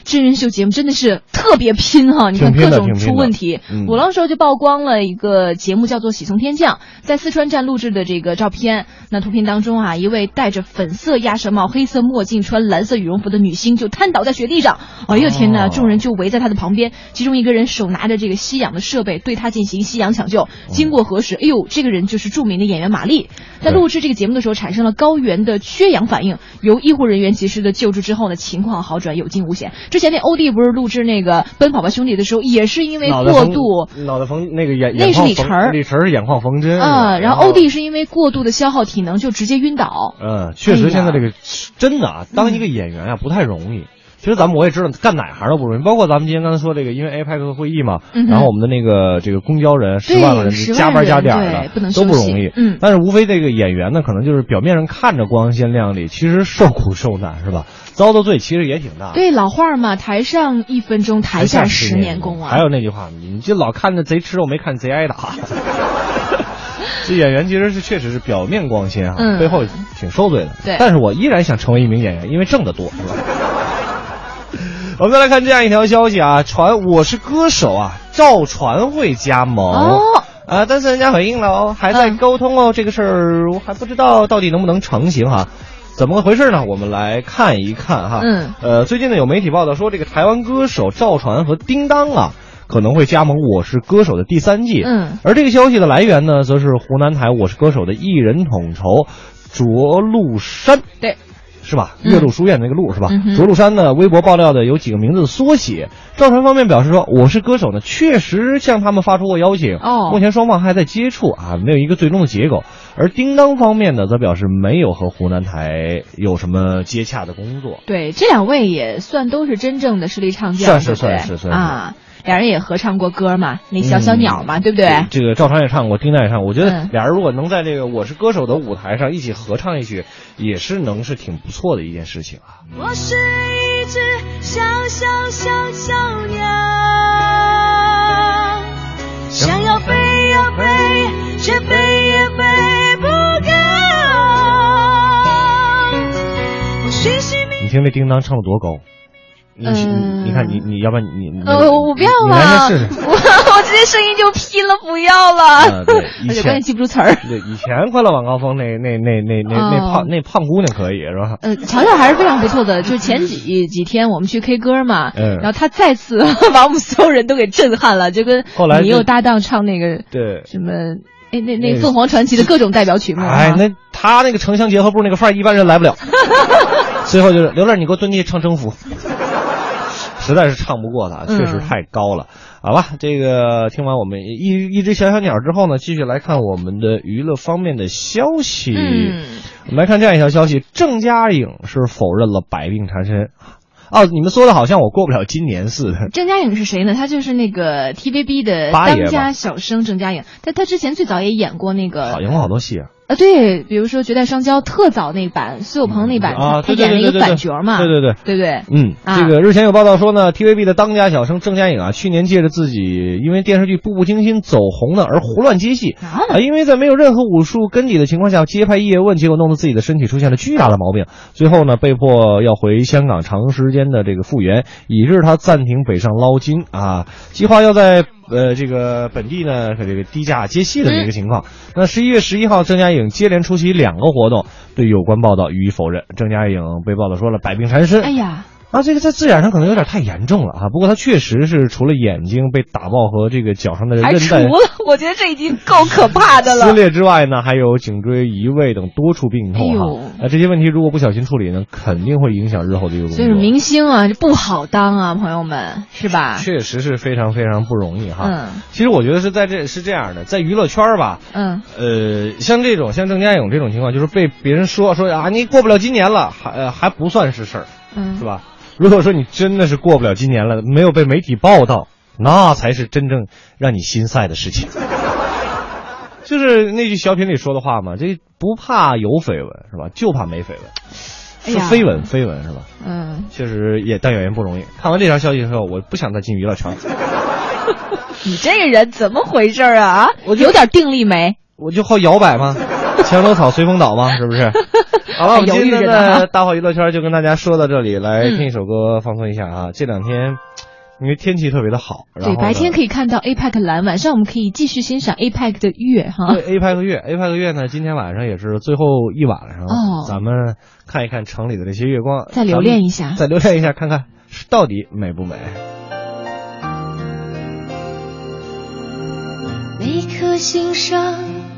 真人秀节目真的是特别拼哈，你看各种出问题。嗯我那时候就曝光了一个节目叫做《喜从天降》，在四川站录制的这个照片。那图片当中啊，一位戴着粉色鸭舌帽、黑色墨镜、穿蓝色羽绒服的女星就瘫倒在雪地上。哎呦天呐，哦众人就围在她的旁边，其中一个人手拿着这个吸氧的设备，对她进行吸氧抢救。经过核实，哎呦，这个人就是著名的演员马丽。在录制这个节目的时候，产生了高原的缺氧反应，由医护人员及时的救治之后呢，情况好转，有惊无险。之前那欧弟不是录制那个《奔跑吧兄弟》的时候，也是因为过度。脑袋缝那个眼，那是李晨儿李晨儿是眼眶缝针啊、然后欧弟。是因为过度的消耗体能，就直接晕倒。嗯，确实，现在这个、真的啊，当一个演员啊不太容易。其实咱们我也知道，干哪行都不容易，包括咱们今天刚才说这个，因为 APEC 会议嘛，嗯然后我们的那个这个公交人十万个人加班加点的不能都不容易，嗯但是无非这个演员呢，可能就是表面上看着光鲜亮丽，其实受苦受难是吧？遭的罪其实也挺大。对，老话儿嘛，台上一分钟，台下十年功啊。还有那句话，你就老看着贼吃肉，没看贼挨打。这演员其实是确实是表面光鲜啊，嗯背后挺受罪的。对但是我依然想成为一名演员，因为挣得多，是吧？我们再来看这样一条消息啊，传《我是歌手》啊，赵传会加盟。哦。啊，但是人家回应了哦，还在嗯沟通哦，这个事儿我还不知道到底能不能成型哈、怎么个回事呢？我们来看一看哈。嗯。呃，最近呢有媒体报道说，这个台湾歌手赵传和叮当啊，可能会加盟《我是歌手》的第三季。嗯。而这个消息的来源呢，则是湖南台《我是歌手》的艺人统筹卓陆山。对。是吧？嗯岳麓书院那个路是吧？嗯哼卓鹿山呢，微博爆料的有几个名字的缩写。赵传方面表示说，我是歌手呢，确实向他们发出过邀请。哦目前双方还在接触啊，没有一个最终的结果。而叮当方面呢，则表示没有和湖南台有什么接洽的工作。对，这两位也算都是真正的实力唱将，算是算是算是啊。俩人也合唱过歌嘛，那小小鸟嘛，对不对？这个赵传也唱过，丁当也唱过。我觉得嗯俩人如果能在这个《我是歌手》的舞台上一起合唱一曲，也是能是挺不错的一件事情啊。我是一只小小小小鸟，想要飞呀飞，却飞也飞不高。你听这叮当唱的多高？你、嗯你看你你要不然你你呃，我不要了，试试。我我直接声音就劈了，不要了。啊，对，以而且前关键记不住词儿。对，以前快乐晚高峰那那那那那那哦胖那胖姑娘可以是吧？呃，乔乔还是非常不错的。就是前几几天我们去 K 歌嘛，嗯然后他再次把我们所有人都给震撼了，就跟后来你又搭档唱那个对。什么，哎，那那那凤凰传奇的各种代表曲目啊。哎，那他那个城乡结合部那个范儿，一般人来不了。最后就是刘乐，你给我蹲地唱征服，实在是唱不过他，确实嗯太高了。好吧，这个听完我们一一只小小鸟之后呢，继续来看我们的娱乐方面的消息。嗯，我们来看这样一条消息：郑嘉颖是否认了百病缠身。哦，你们说的好像我过不了今年似的。郑嘉颖是谁呢？她就是那个 TVB 的当家小生郑嘉颖，但她之前最早也演过那个好，演过好多戏啊。啊，对，比如说《绝代双骄》特早那版，苏有朋那版，啊，她对对演了一个反角嘛，对对对。对不对？嗯，啊这个日前有报道说呢，TVB 的当家小生郑嘉颖啊，去年借着自己因为电视剧《步步惊心》走红呢而胡乱接戏啊，因为在没有任何武术根底的情况下接拍叶问，结果弄得自己的身体出现了巨大的毛病，最后呢被迫要回香港长时间的这个复原，以致他暂停北上捞金啊，计划要在。呃，这个本地呢，这个低价接戏的一个情况。那十一月十一号，郑嘉颖接连出席两个活动，对有关报道予以否认。郑嘉颖被报道说了百病缠身，哎呀，啊，这个在字眼上可能有点太严重了啊。不过他确实是除了眼睛被打爆和这个脚上的韧带除带了，我觉得这已经够可怕的了。撕裂之外呢，还有颈椎移位等多处病痛哈。那这些问题如果不小心处理呢，肯定会影响日后的一个工作。所以明星啊，这不好当啊，朋友们，是吧？确实是非常非常不容易哈。嗯其实我觉得是在这是这样的，在娱乐圈吧，嗯，呃，像这种像郑嘉颖这种情况，就是被别人说说啊，你过不了今年了，还、呃、还不算是事儿，嗯是吧？如果说你真的是过不了今年了，没有被媒体报道，那才是真正让你心塞的事情。就是那句小品里说的话嘛，这不怕有绯闻是吧？就怕没绯闻，是哎呀绯闻绯闻是吧？嗯，确实也当演员不容易。看完这条消息之后，我不想再进娱乐圈了。你这个人怎么回事啊啊？我有点定力没？我就好摇摆吗？墙头草随风倒嘛，是不是？好了，我们今天的大话娱乐圈就跟大家说到这里，来听一首歌放松一下啊。这两天因为天气特别的好，对，白天可以看到 APEC 蓝，晚上我们可以继续欣赏 APEC 的月哈。对 APEC 月，APEC 月呢，今天晚上也是最后一晚上，哦咱们看一看城里的这些月光，再留恋一下再留恋一下，看看到底美不美。每颗心上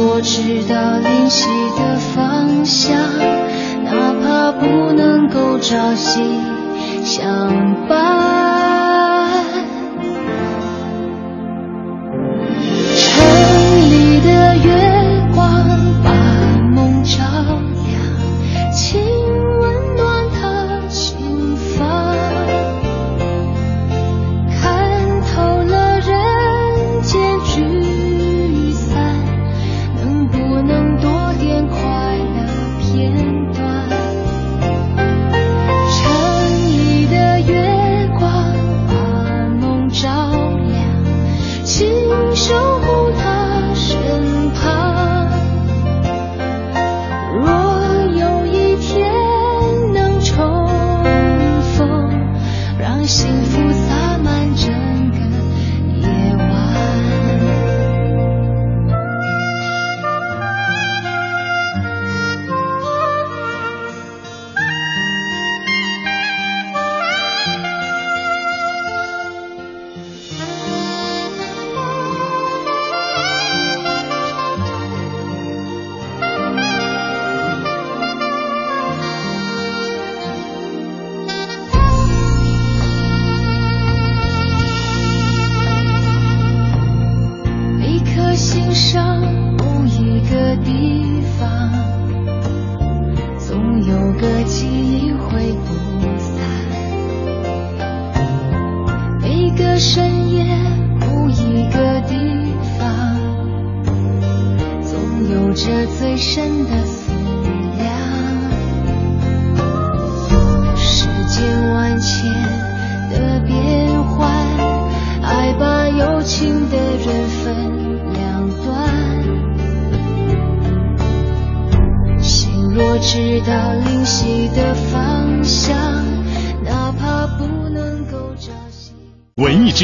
我知道灵犀的方向，哪怕不能够朝夕相伴。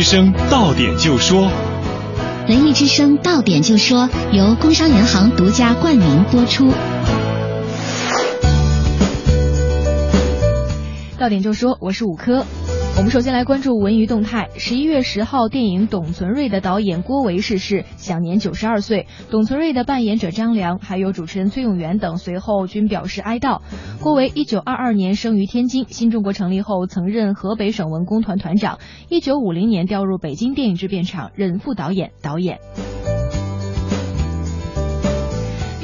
声到点就说，文艺之声到点就说由工商银行独家冠名播出。到点就说，我是五科。我们首先来关注文娱动态。十一月十号，电影《董存瑞》的导演郭维逝世，享年九十二岁。董存瑞的扮演者张良，还有主持人崔永元等随后均表示哀悼。郭维一九二二年生于天津，新中国成立后曾任河北省文工团团长。一九五零年调入北京电影制片厂任副导演、导演。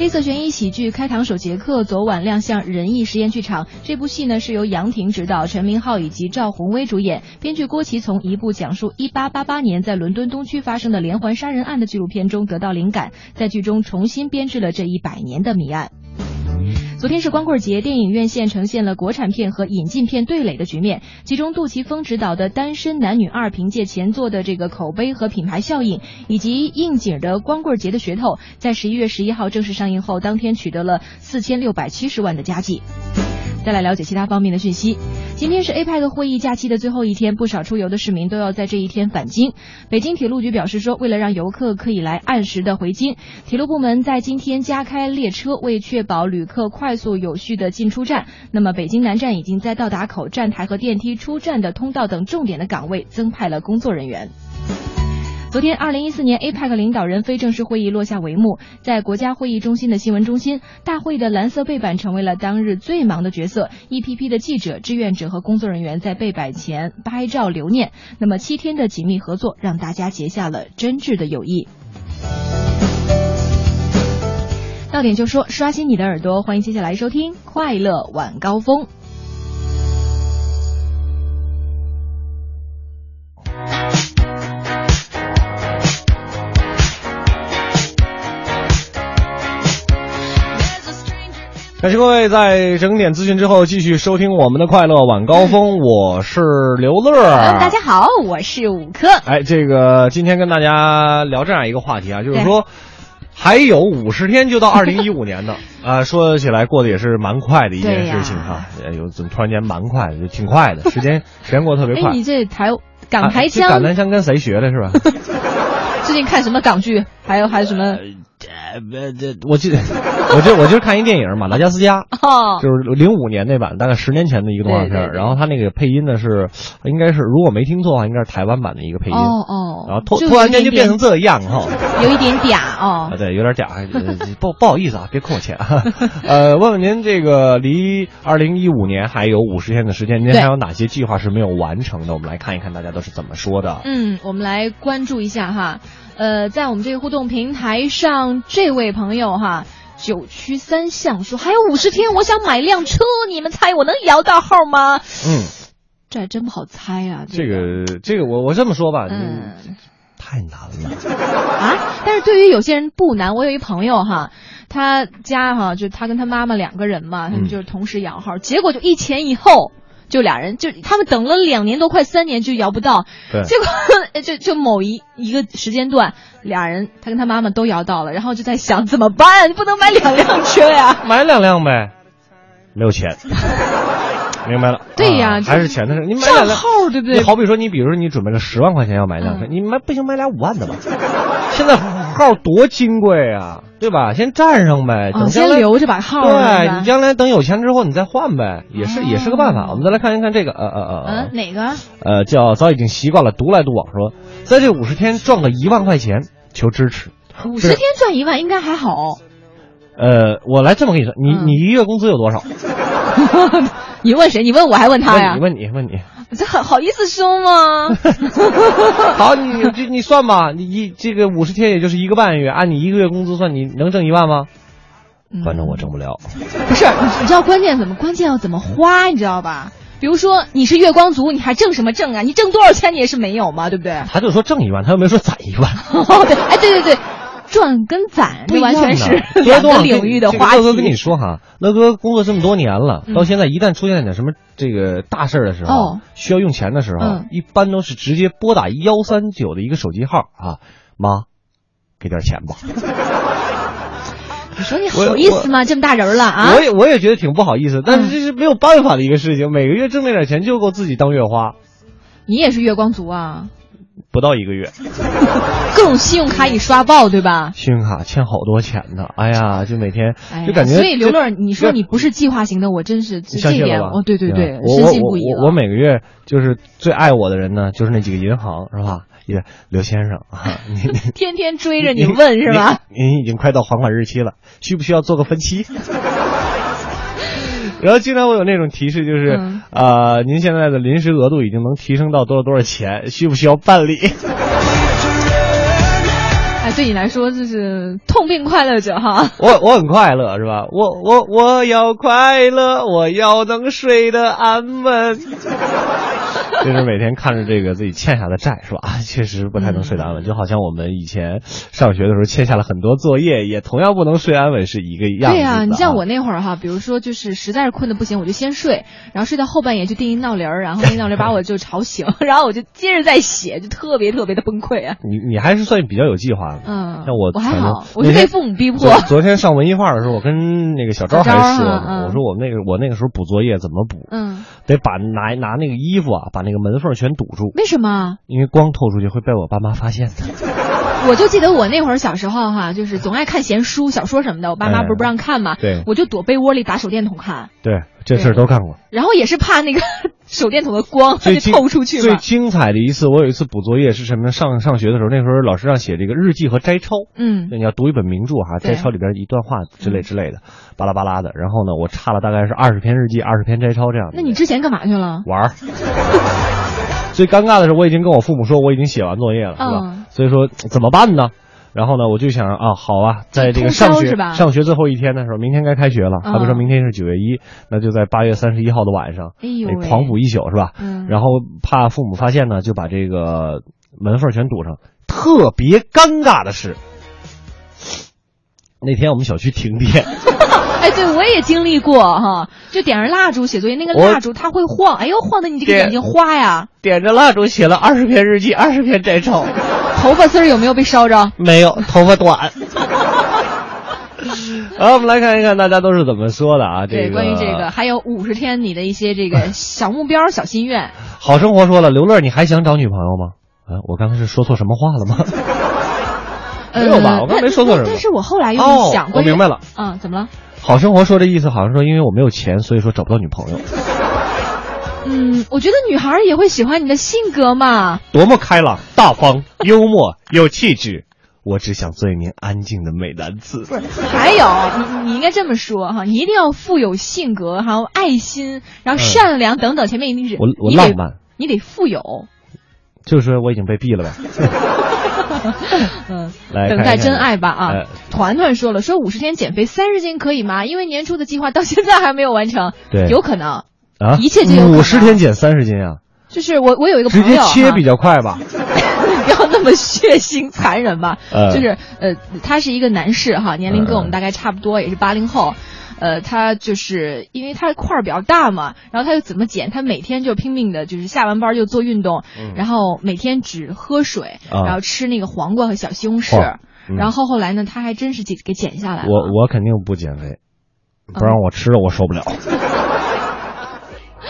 黑色悬疑喜剧《开膛手杰克》昨晚亮相仁义实验剧场。这部戏呢是由杨婷执导，陈明昊以及赵宏威主演。编剧郭琦从一部讲述1888年在伦敦东区发生的连环杀人案的纪录片中得到灵感，在剧中重新编制了这一百年的谜案。昨天是光棍节，电影院线呈现了国产片和引进片对垒的局面。其中，杜琪峰执导的《单身男女二》凭借前作的这个口碑和品牌效应，以及应景的光棍节的噱头，在十一月十一号正式上映后，当天取得了四千六百七十万的佳绩。再来了解其他方面的讯息。今天是 APEC 会议假期的最后一天，不少出游的市民都要在这一天返京。北京铁路局表示说，为了让游客可以来按时的回京，铁路部门在今天加开列车，为确保旅客快速有序的进出站。那么，北京南站已经在到达口、站台和电梯出站的通道等重点的岗位增派了工作人员。昨天二零一四年 apec 领导人非正式会议落下帷幕。在国家会议中心的新闻中心大会的蓝色背板成为了当日最忙的角色。一批批的记者志愿者和工作人员在背板前拍照留念。那么七天的紧密合作让大家结下了真挚的友谊。到点就说刷新你的耳朵欢迎接下来收听快乐晚高峰。感谢各位在整点资讯之后继续收听我们的快乐晚高峰，我是刘乐。嗯大家好，我是五科。哎，这个今天跟大家聊这样一个话题啊，就是说还有五十天就到二零一五年呢，啊，说起来过得也是蛮快的一件事情哈。哎呦，怎么突然间蛮快的，就挺快的，时间时间过得特别快。哎，你这台港台腔，港台腔跟谁学的是吧？最近看什么港剧？还有还有什么？呃，这我记得，我就我就是看一电影《马达加斯加》，哦，就是零五年那版，大概十年前的一个动画片然后他那个配音呢是，应该是如果没听错的话，应该是台湾版的一个配音。哦哦然后突突然间就变成这样哈。有一点嗲哦啊，。对，有点假，呃不不好意思啊，别扣我钱啊。呃，问问您，这个离二零一五年还有五十天的时间，您还有哪些计划是没有完成的？我们来看一看大家都是怎么说的。嗯，我们来关注一下哈，呃，在我们这个互动平台上，这位朋友哈，九曲三巷说还有五十天，我想买辆车，你们猜我能摇到号吗？嗯，这还真不好猜啊，这个这个我我这么说吧，嗯，太难了。啊，但是对于有些人不难。我有一朋友哈，他家哈就他跟他妈妈两个人嘛，他们嗯就是同时摇号，结果就一前一后。就俩人，就他们等了两年多，快三年就摇不到，对结果 就就某一一个时间段，俩人他跟他妈妈都摇到了，然后就在想怎么办？不能买两辆车呀。买两辆呗，没有钱。明白了，对呀啊还是钱的事。你买两号对不对你好比说，你比如说你准备了十万块钱要买辆车，你买不行买俩五万的吧？现在号多金贵啊，对吧？先占上呗，啊，等将来先留着把号对你将来等有钱之后你再换呗，也是也是个办法。我们再来看一看这个，呃呃呃哪个？呃，叫早已经习惯了独来独往说，在这五十天赚个一万块钱，求支持。五十天赚一万应该还好。呃，我来这么跟你说，你你一月工资有多少？你问谁？你问我还问他呀？问你问你问你。这好好意思说吗？好，你这你算吧，你一这个五十天也就是一个半月，按你一个月工资算，你能挣一万吗？反正我挣不了。不是，你你知道关键怎么？关键要怎么花，你知道吧？比如说你是月光族，你还挣什么挣啊？你挣多少钱你也是没有嘛，对不对？他就说挣一万，他又没说攒一万。哦，对，哎，对对对，赚跟攒这完全是 两个领域的话乐哥跟你。说哈，乐哥工作这么多年了，到现在一旦出现点什么这个大事儿的时候，哦需要用钱的时候，嗯一般都是直接拨打幺三九的一个手机号啊，妈，给点钱吧。你说你好意思吗？这么大人了啊！我也我也觉得挺不好意思，但是这是没有办法的一个事情，每个月挣那点钱就够自己当月花，你也是月光族啊，不到一个月。各种信用卡已刷爆，对吧？信用卡欠好多钱呢，哎呀，就每天哎就感觉。所以刘乐，你说你不是计划型的，我真是这相信了吧？这点哦，对对对，深我我信不疑了。我我每个月就是最爱我的人呢，就是那几个银行，是吧？也刘先生啊，天天追着你问是吧？您您已经快到还款日期了，需不需要做个分期？然后经常会有那种提示，就是呃您现在的临时额度已经能提升到多少多少钱，需不需要办理？哎，对你来说就是痛并快乐着哈。我我很快乐是吧？我我我要快乐，我要能睡得安稳。就是每天看着这个自己欠下的债是吧？确实不太能睡得安稳，就好像我们以前上学的时候欠下了很多作业，也同样不能睡安稳，是一个样对呀、你像我那会儿哈，比如说就是实在是困得不行，我就先睡，然后睡到后半夜就定一闹铃儿，然后那闹铃把我就吵醒，然后我就接着再写，就特别特别的崩溃啊。你你还是算比较有计划的。嗯，像我我还好，我是被父母逼迫。昨昨天上文艺画的时候，我跟那个小昭还说呢，我说我那个我那个时候补作业怎么补？嗯，得把拿拿那个衣服啊，把那个门缝全堵住，为什么？因为光透出去会被我爸妈发现的。我就记得我那会儿小时候哈，就是总爱看闲书、小说什么的，我爸妈哎不是不让看嘛，对我就躲被窝里打手电筒看，对，这事儿都干过。然后也是怕那个 手电筒的光就透出去最。精彩的一次，我有一次补作业是什么呢？上上学的时候，那时候老师让写这个日记和摘抄。嗯那你要读一本名著哈，摘抄里边一段话之类之类的，巴拉巴拉的。然后呢，我差了大概是二十篇日记，二十篇摘抄这样。那你之前干嘛去了？玩儿。最尴尬的是，我已经跟我父母说我已经写完作业了，是吧？嗯所以说怎么办呢？然后呢，我就想啊，好啊，在这个上学上学最后一天的时候，明天该开学了，他们说明天是九月一，那就在八月三十一号的晚上，哎呦得狂补一宿是吧？嗯然后怕父母发现呢，就把这个门缝全堵上。特别尴尬的是，那天我们小区停电，哎，对我也经历过哈，就点着蜡烛写作业，那个蜡烛它会晃，哎呦，晃的你这个眼睛花呀。点着蜡烛写了二十篇日记，二十篇摘抄，头发丝儿有没有被烧着？没有，头发短。好，我们来看一看大家都是怎么说的啊。这对，个关于这个，还有五十天你的一些这个小目标、小心愿。好生活说了，刘乐，你还想找女朋友吗？啊，我刚才是说错什么话了吗？没有吧呃我刚没说错什么但但是我后来又想，我明白了。嗯，怎么了？好生活说这意思好像说，因为我没有钱，所以说找不到女朋友。嗯，我觉得女孩也会喜欢你的性格嘛。多么开朗、大方、幽默、有气质，我只想做一名安静的美男子。不是，还有你你应该这么说哈，你一定要富有性格，还有爱心，然后善良等等，前面一定是我我浪漫，你得富有。就是说我已经被毙了呗。嗯，来等待真爱吧啊！哎团团说了，说五十天减肥三十斤可以吗？因为年初的计划到现在还没有完成，对有可能。啊，一切皆有可能五十天减三十斤啊，就是我我有一个朋直接友切比较快吧？不要那么血腥残忍吧。呃 就是呃，他是一个男士哈，年龄跟我们嗯大概差不多，也是八零后。呃，他就是因为他块儿比较大嘛，然后他就怎么减？他每天就拼命的，就是下完班就做运动，嗯然后每天只喝水，啊然后吃那个黄瓜和小西红柿。嗯然后后来呢，他还真是给给减下来了。我我肯定不减肥，不让我吃了我受不了。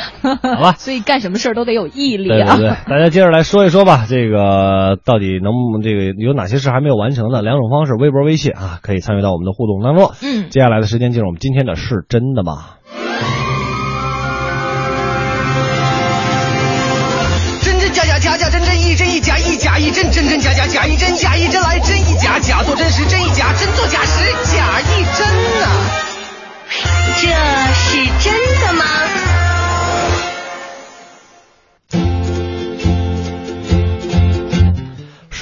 好吧所以干什么事儿都得有毅力啊。对对，大家接着来说一说吧，这个到底能不能这个有哪些事还没有完成的？两种方式，微博、微信啊，可以参与到我们的互动当中。嗯接下来的时间进入我们今天的是真的吗？真真假假假假真真一真一假一假一真真真假假假一真假一真来真一假假做真实真一假真做假时假一真呐、这是真的吗？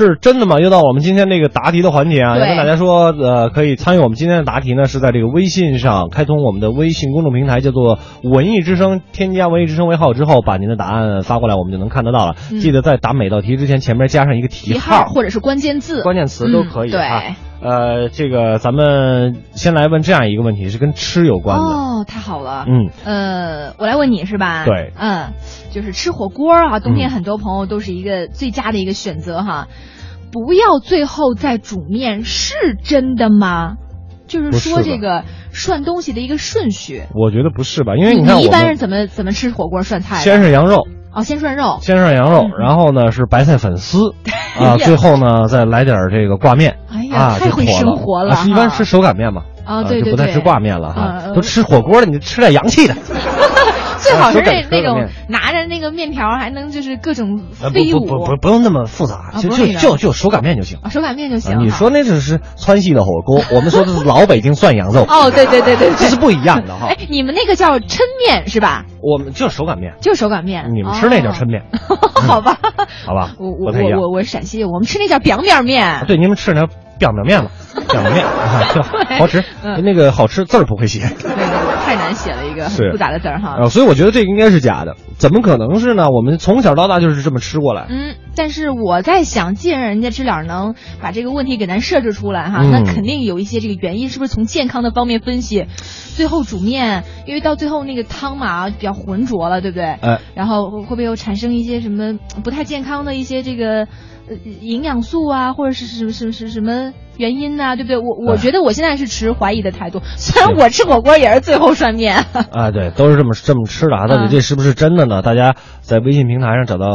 是真的吗？又到我们今天这个答题的环节啊，对也跟大家说，呃，可以参与我们今天的答题呢，是在这个微信上开通我们的微信公众平台，叫做“文艺之声”，添加“文艺之声”为号之后，把您的答案发过来，我们就能看得到了。嗯记得在答每道题之前，前面加上一个题题号或者是关键字，关键词都可以嗯对。啊。呃，这个咱们先来问这样一个问题，是跟吃有关的。哦，太好了。嗯，呃，我来问你是吧？对嗯，就是吃火锅啊，冬天嗯很多朋友都是一个最佳的一个选择哈。不要最后再煮面，是真的吗？就是说这个涮东西的一个顺序。我觉得不是吧？因为你看我你一般是怎么怎么吃火锅涮菜？先是羊肉，哦，先涮肉。先涮羊肉，然后呢是白菜粉丝，啊，最后呢再来点这个挂面，哎呀啊，太会生活了哈啊是一般吃手擀面嘛，啊对对对就不太吃挂面了哈，嗯都吃火锅了，你就吃点洋气的，最好是那那种拿着那个面条还能就是各种呃不飞舞。不不不不用那么复杂，就就就就手擀面就行。啊，手擀面就啊行。你说那只是川系的火锅，我们说的是老北京涮羊肉，哦，对对对对对，这是不一样的哈哎。，你们那个叫抻面是吧？我们就是手擀面，就手擀面。你们吃那叫抻面，好吧？好吧？我我我。我我是陕西，我们吃那叫表面面。对，你们吃那表面面了，表面 好吃，嗯那个好吃字儿不会写。太难写了一个很复杂的字儿哈。啊，所以我觉得这个应该是假的，怎么可能是呢？我们从小到大就是这么吃过来。嗯，但是我在想，既然人家知了能把这个问题给咱设置出来哈，嗯那肯定有一些这个原因，是不是从健康的方面分析？最后煮面，因为到最后那个汤嘛比较浑浊了，对不对？哎，然后会不会又产生一些什么不太健康的一些这个呃营养素啊，或者是什么什么什么什么原因呢、对不对？我我哎觉得我现在是持怀疑的态度，虽然我吃火锅也是最后涮面。啊，对，都是这么这么吃的啊。到底嗯这是不是真的呢？大家在微信平台上找到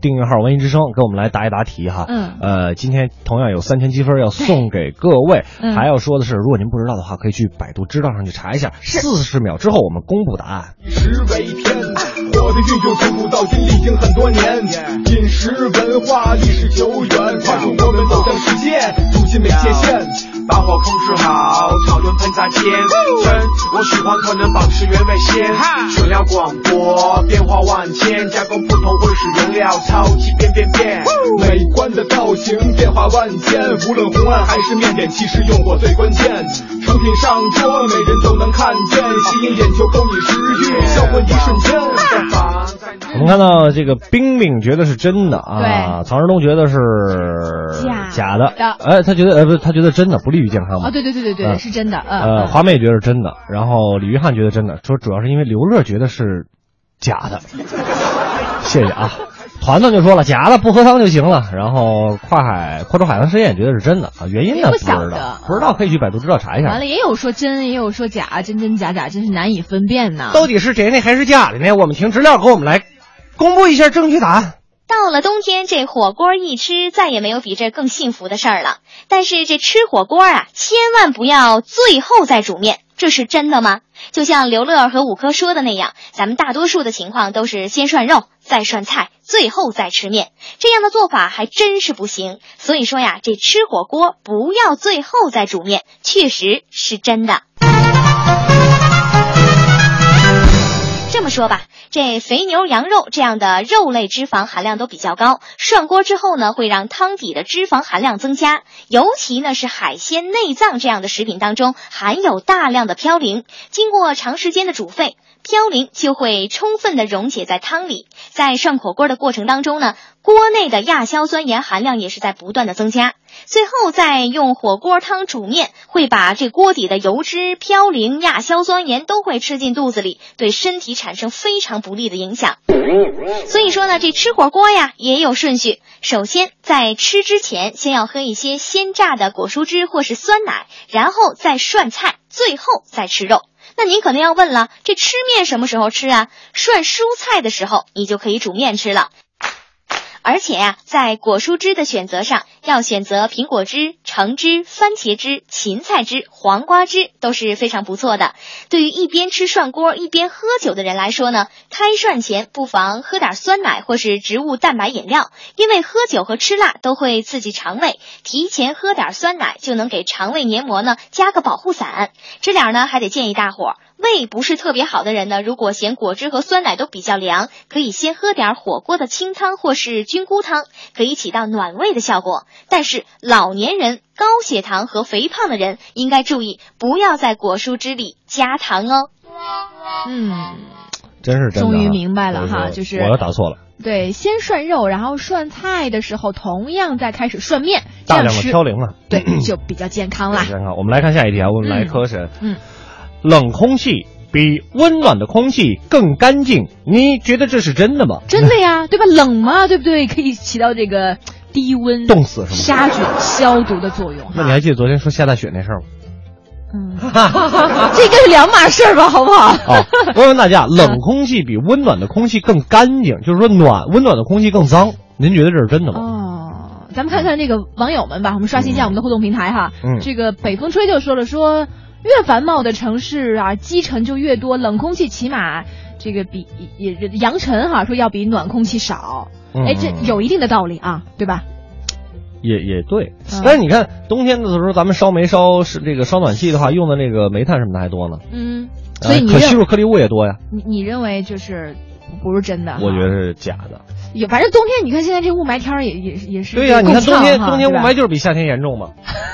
订阅号“文艺之声”，给我们来答一答题哈。嗯呃，今天同样有三千积分要送给各位。嗯还要说的是，如果您不知道的话，可以去百度知道上去查一下。四十秒之后我们公布答案。食为天，我的运用从古到今历经很多年，饮食文化历史久远，跨越我们走向世界，走进每界限，打好我控制好，草原喷洒间，真我喜欢可能保持原味鲜，选料广播变化万千，加工不同会使原料超级变变变，美观的造型变化万千，无论红案还是面点，其实用火最关键。成品上桌，每人都能看见，吸引眼球，勾引食欲，销魂一瞬间。我们看到这个冰冰觉得是真的啊，对曹志东觉得是假假的的，哎，他觉得呃不是，他觉得真的不利于健康嘛哦，。对对对对对，嗯是真的，嗯，呃，嗯华妹觉得是真的，然后李玉翰觉得真的，说主要是因为刘乐觉得是假的。谢谢啊，团团就说了假的不喝汤就行了，然后跨海跨州海洋实验觉得是真的啊，原因呢不不知道不知道可以去百度知道查一下完。了也有说真，也有说假，真真假假，真是难以分辨呐。到底是真的还是假的呢？我们听资料给我们来公布一下正确答案。到了冬天，这火锅一吃，再也没有比这更幸福的事儿了。但是这吃火锅啊，千万不要最后再煮面，这是真的吗？就像刘乐和五哥说的那样，咱们大多数的情况都是先涮肉，再涮菜，最后再吃面，这样的做法还真是不行。所以说呀，这吃火锅不要最后再煮面，确实是真的。这么说吧，这肥牛、羊肉这样的肉类脂肪含量都比较高，涮锅之后呢，会让汤底的脂肪含量增加。尤其呢是海鲜、内脏这样的食品当中含有大量的嘌呤，经过长时间的煮沸，嘌呤就会充分的溶解在汤里。在涮火锅的过程当中呢，锅内的亚硝酸盐含量也是在不断的增加。最后再用火锅汤煮面，会把这锅底的油脂、嘌呤、亚硝酸盐都会吃进肚子里，对身体产生非常不利的影响。所以说呢，这吃火锅呀也有顺序。首先在吃之前，先要喝一些鲜榨的果蔬汁或是酸奶，然后再涮菜，最后再吃肉。那您可能要问了，这吃面什么时候吃啊？涮蔬菜的时候，你就可以煮面吃了。而且呀、在果蔬汁的选择上，要选择苹果汁、橙汁、番茄汁、芹菜汁、黄瓜汁都是非常不错的。对于一边吃涮锅一边喝酒的人来说呢，开涮前不妨喝点酸奶或是植物蛋白饮料，因为喝酒和吃辣都会刺激肠胃，提前喝点酸奶就能给肠胃黏膜呢加个保护伞。这点儿呢还得建议大伙儿。胃不是特别好的人呢，如果嫌果汁和酸奶都比较凉，可以先喝点火锅的清汤或是菌菇汤，可以起到暖胃的效果。但是老年人、高血糖和肥胖的人应该注意，不要在果蔬汁里加糖哦。嗯，真是真的啊。终于明白了哈就是我打错了，对，先涮肉，然后涮菜的时候，同样再开始涮面，这大量的嘌呤啊。对，就比较健康啦。健康。我们来看下一题啊，我们来科审。嗯，冷空气比温暖的空气更干净，你觉得这是真的吗？真的呀，对吧？冷嘛，对不对？可以起到这个 低温冻死是吗杀菌、消毒的作用。那你还记得昨天说下大雪那事儿吗？嗯，这应该是两码事儿吧，好不好？啊，我问大家，冷空气比温暖的空气更干净，就是说暖温暖的空气更脏，您觉得这是真的吗？哦，咱们看看这个网友们吧，我们刷新一下我们的互动平台哈。嗯这个北风吹就说了说，越繁茂的城市啊，积尘就越多，冷空气起码这个比也也扬尘哈，说要比暖空气少。嗯哎，这有一定的道理啊，对吧？也也对嗯，但是你看冬天的时候，咱们烧煤烧是这个烧暖气的话，用的那个煤炭什么的还多呢，嗯，呃所以你认可吸入颗粒物也多呀。你你认为就是不是真的？我觉得是假的。也反正冬天你看现在这雾霾天儿也也也是对呀、你看冬天冬天雾霾就就是比夏天严重嘛，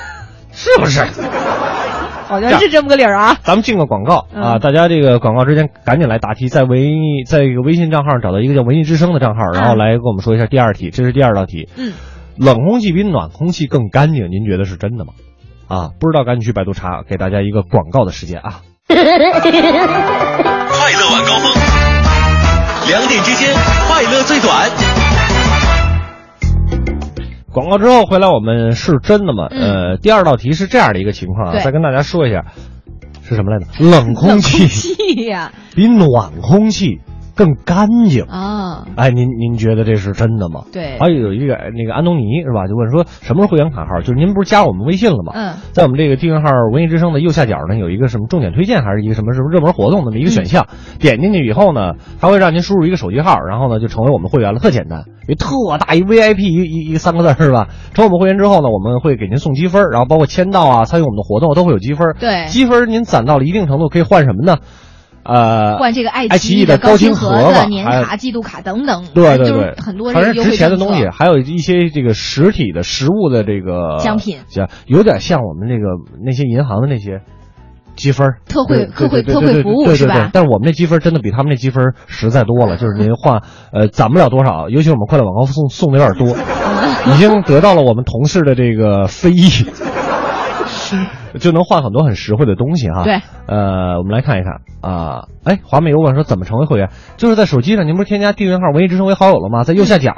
是不是？好像是这么个理儿啊。咱们进个广告嗯啊！大家这个广告之前赶紧来答题，在微在一个微信账号上找到一个叫“文艺之声”的账号，然后来跟我们说一下第二题，这是第二道题。嗯，冷空气比暖空气更干净，您觉得是真的吗？啊，不知道赶紧去百度查，给大家一个广告的时间啊！快乐晚高峰，两点之间快乐最短。广告之后回来，我们是真的吗？呃，第二道题是这样的一个情况啊，再跟大家说一下，是什么来着？冷空气冷空气呀，比暖空气更干净。啊，哎，您您觉得这是真的吗？对还有有一个那个安东尼是吧？就问说什么是会员卡号？就是您不是加我们微信了吗？嗯，在我们这个订阅号“文艺之声”的右下角呢，有一个什么重点推荐，还是一个什么什么热门活动那么一个选项。点进去以后呢，它会让您输入一个手机号，然后呢就成为我们会员了，特简单，一特大一 VIP 一一一三个字是吧？成为我们会员之后呢，我们会给您送积分，然后包括签到啊、参与我们的活动都会有积分。对积分您攒到了一定程度，可以换什么呢？呃，换这个爱爱奇艺的高清盒子子、年卡、季度卡等等，对对对，很多这个优惠值钱的东西，还有一些这个实体的实物的这个奖品像有点像我们那个那些银行的那些积分特惠特惠特惠服务对对是吧对但是我们那积分真的比他们那积分实在多了，就是您换呃攒不了多少，尤其我们快乐晚高送送的有点多，已经得到了我们同事的这个非议。就能换很多很实惠的东西哈。对，呃，我们来看一看啊，哎，华美油管说怎么成为会员？就是在手机上，您不是添加订阅号“文艺之声”为好友了吗？在右下角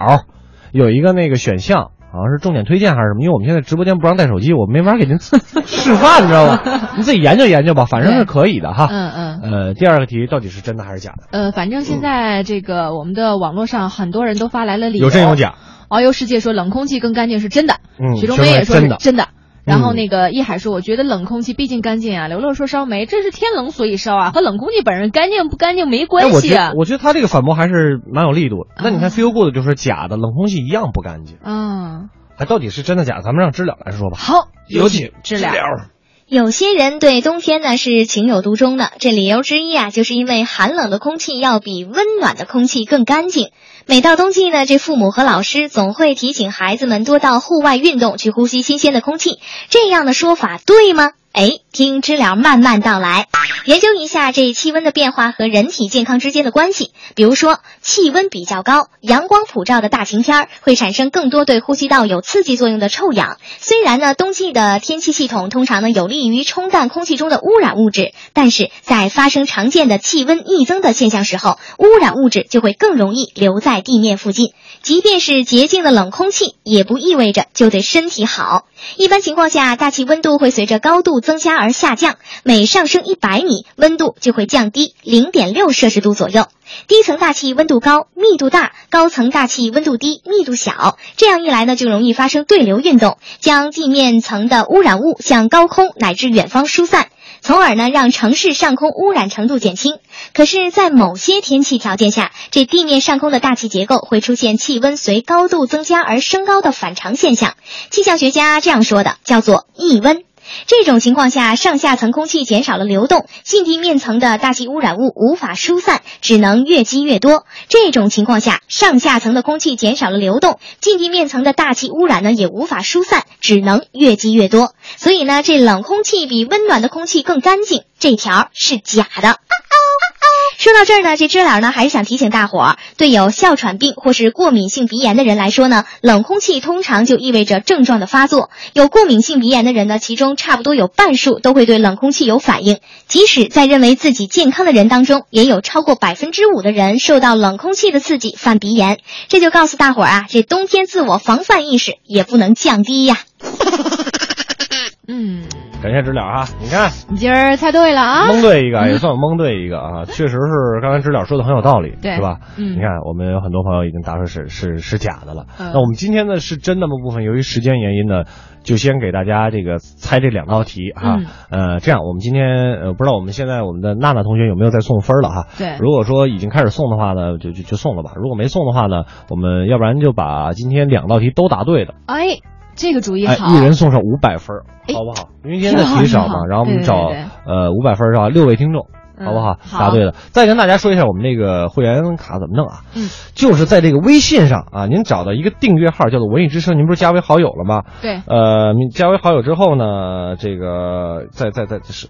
有一个那个选项，好像是重点推荐还是什么？因为我们现在直播间不让带手机，我没法给您 示范，你知道吗？你自己研究研究吧，反正是可以的哈。嗯嗯。呃，第二个题到底是真的还是假的？呃，反正现在这个我们的网络上很多人都发来了理由，有真有假。遨游世界说冷空气更干净是真的，嗯许忠梅也说是真的真的。然后嗯那个一海说，我觉得冷空气毕竟干净啊。刘乐说烧煤，这是天冷所以烧啊，和冷空气本身干净不干净没哎，关系啊我觉得。我觉得他这个反驳还是蛮有力度的。那你看 feel good 就是假的，冷空气一样不干净。嗯，还，到底是真的假的？咱们让知了来说吧。好，有请知了。有些人对冬天呢是情有独钟的，这理由之一啊，就是因为寒冷的空气要比温暖的空气更干净。每到冬季呢，这父母和老师总会提醒孩子们多到户外运动，去呼吸新鲜的空气。这样的说法对吗？哎，听知了慢慢道来，研究一下这气温的变化和人体健康之间的关系。比如说，气温比较高，阳光普照的大晴天儿会产生更多对呼吸道有刺激作用的臭氧。虽然呢，冬季的天气系统通常呢有利于冲淡空气中的污染物质，但是在发生常见的气温逆增的现象时候，污染物质就会更容易留在地面附近。即便是洁净的冷空气，也不意味着就对身体好。一般情况下，大气温度会随着高度增加而下降，每上升一百米，温度就会降低零点六摄氏度左右。低层大气温度高，密度大；高层大气温度低，密度小。这样一来呢，就容易发生对流运动，将地面层的污染物向高空乃至远方疏散。从而呢，让城市上空污染程度减轻。可是，在某些天气条件下，这地面上空的大气结构会出现气温随高度增加而升高的反常现象。气象学家这样说的，叫做逆温。这种情况下，上下层空气减少了流动，近地面层的大气污染物无法疏散，只能越积越多。这种情况下，上下层的空气减少了流动，近地面层的大气污染呢也无法疏散，只能越积越多。所以呢，这冷空气比温暖的空气更干净，这条是假的。说到这儿呢，这知了呢还是想提醒大伙儿，对有哮喘病或是过敏性鼻炎的人来说呢，冷空气通常就意味着症状的发作。有过敏性鼻炎的人呢，其中差不多有半数都会对冷空气有反应。即使在认为自己健康的人当中，也有超过百分之五的人受到冷空气的刺激犯鼻炎。这就告诉大伙儿啊，这冬天自我防范意识也不能降低呀。嗯，感谢知了啊，你看你今儿猜对了啊，蒙对一个，也算我蒙对一个啊，确实是刚才知了说的很有道理，对是吧？嗯你看我们有很多朋友已经答出是是是假的了。嗯那我们今天呢是真的吗部分，由于时间原因呢，就先给大家这个猜这两道题哈。嗯呃，这样我们今天呃不知道我们现在我们的娜娜同学有没有在送分了哈？对如果说已经开始送的话呢，就就就送了吧。如果没送的话呢，我们要不然就把今天两道题都答对的。哎，这个主意哎，好，一人送上五百分好不好？因为今天的题少嘛，然后我们找呃五百分儿是吧？六位听众，嗯好不好？答对了。再跟大家说一下我们这个会员卡怎么弄啊？嗯，就是在这个微信上啊，您找到一个订阅号叫做“文艺之声”，您不是加为好友了吗？对呃，你加为好友之后呢，这个在在在是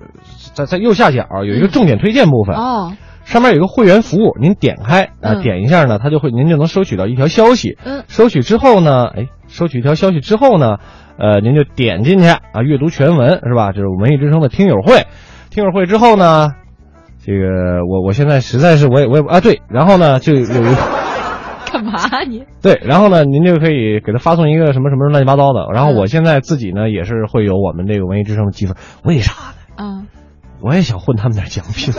在在右下角有一个重点推荐部分。哦，上面有一个会员服务，您点开啊，嗯点一下呢，它就会您就能收取到一条消息。嗯收取之后呢，哎，收取一条消息之后呢，呃，您就点进去啊，阅读全文是吧？这是文艺之声的听友会，听友会之后呢，这个我我现在实在是我也我也啊对，然后呢就有一个干嘛你？对，然后呢您就可以给他发送一个什么什么乱七八糟的，然后我现在自己呢也是会有我们这个文艺之声的积分，为啥呢？啊，我也想混他们点奖品。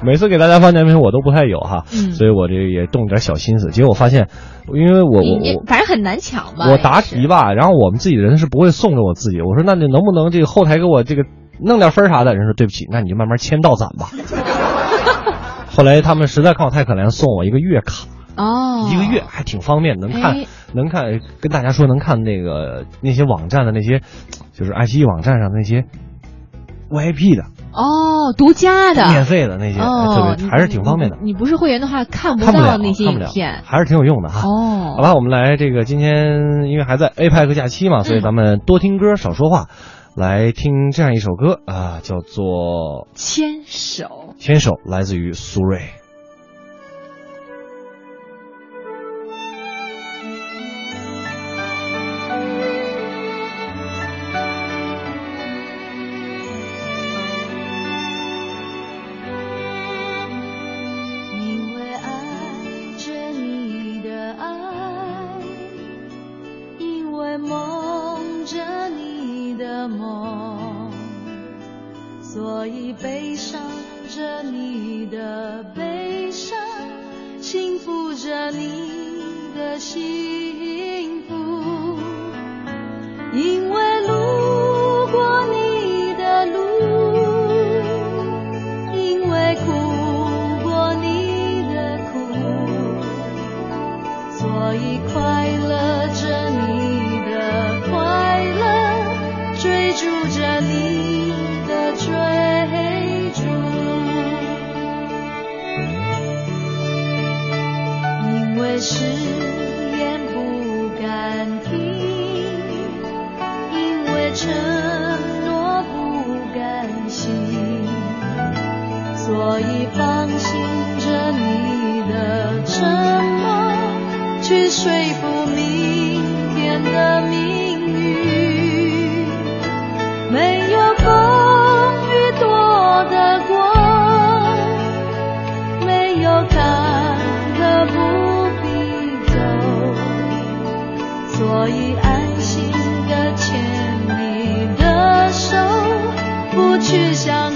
每次给大家发奖品我都不太有哈，嗯所以我这也动点小心思。结果我发现，因为我我我反正很难抢吧。我答题吧，然后我们自己人是不会送着我自己。我说那你能不能这个后台给我这个弄点分啥的？人说对不起，那你就慢慢签到攒吧。后来他们实在看我太可怜，送我一个月卡，哦，一个月还挺方便，能看哎能看，跟大家说能看那个那些网站的那些，就是爱奇艺网站上那些 VIP 的哦，独家的，免费的那些，特别还是挺方便的。你。你不是会员的话，看看不，到那些影片。还是挺有用的哈。哦好吧，我们来这个今天因为还在 APEC 假期嘛，嗯所以咱们多听歌少说话，来听这样一首歌啊、叫做牵手。《牵手》，来自于苏芮。说服明天的命运。没有风雨躲得过，没有坎坷不必走，所以安心的牵你的手，不去想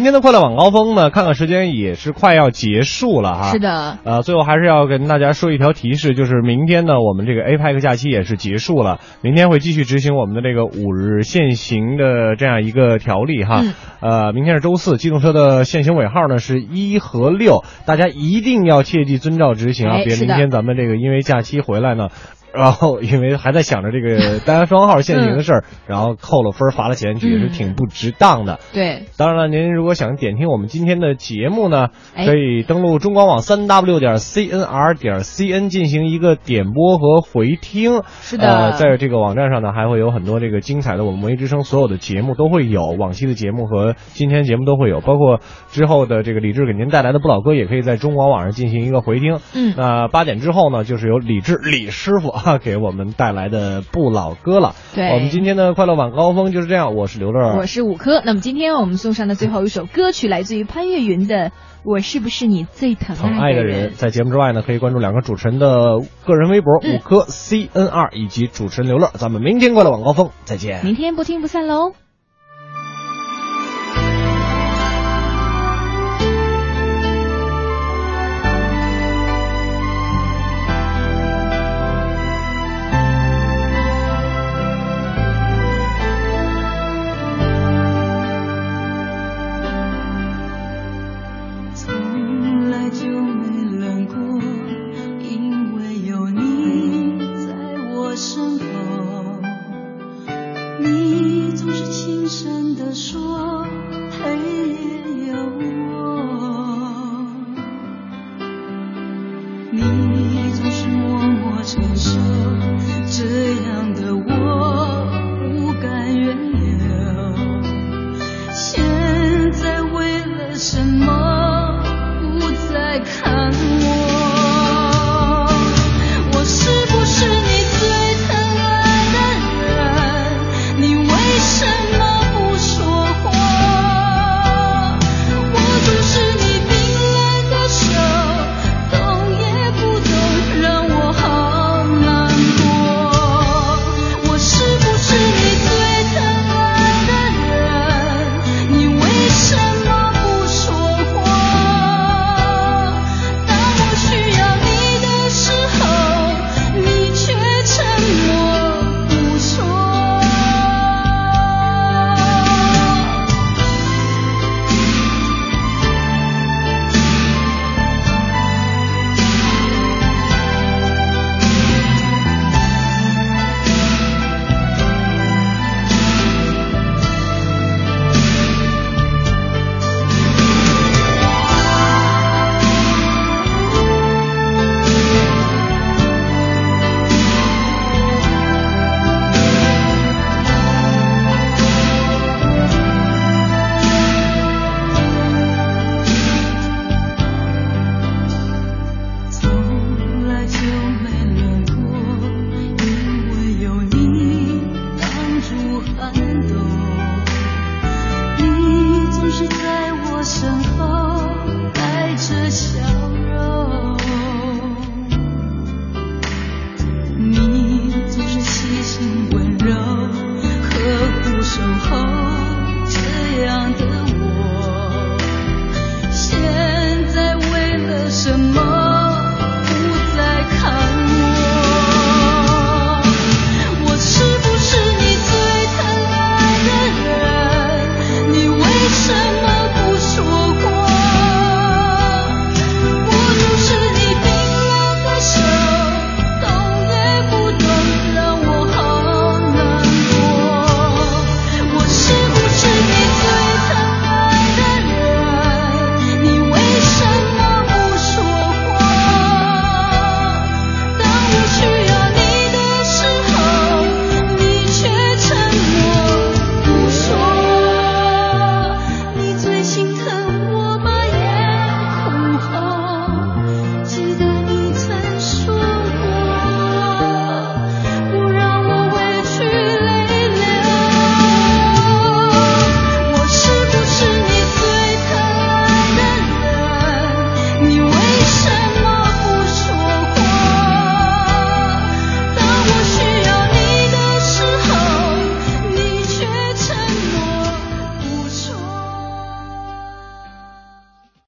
今天的快乐晚高峰呢，看看时间也是快要结束了哈。是的，呃，最后还是要跟大家说一条提示，就是明天呢，我们这个 APEC 假期也是结束了，明天会继续执行我们的这个五日限行的这样一个条例哈。嗯呃，明天是周四，机动车的限行尾号呢是一和六，大家一定要切记遵照执行啊，别明天咱们这个因为假期回来呢。然后，因为还在想着这个 单双号限行的事儿，然后扣了分儿罚了钱，也是嗯挺不值当的。对，当然了，您如果想点听我们今天的节目呢，哎可以登录中广网三 w 点 cnr 点 cn 进行一个点播和回听。是的呃，在这个网站上呢，还会有很多这个精彩的我们文艺之声所有的节目都会有，往期的节目和今天节目都会有，包括之后的这个李志给您带来的不老歌，也可以在中广网上进行一个回听。嗯那八点之后呢，就是由李志李师傅啊 给我们带来的不老歌了。对我们今天的快乐晚高峰就是这样，我是刘乐，我是五科。那么今天我们送上的最后一首歌曲来自于潘越云的《我是不是你最疼疼爱的爱人人，在节目之外呢，可以关注两个主持人的个人微博嗯五科 C N R 以及主持人刘乐。咱们明天快乐晚高峰再见。明天不听不散喽。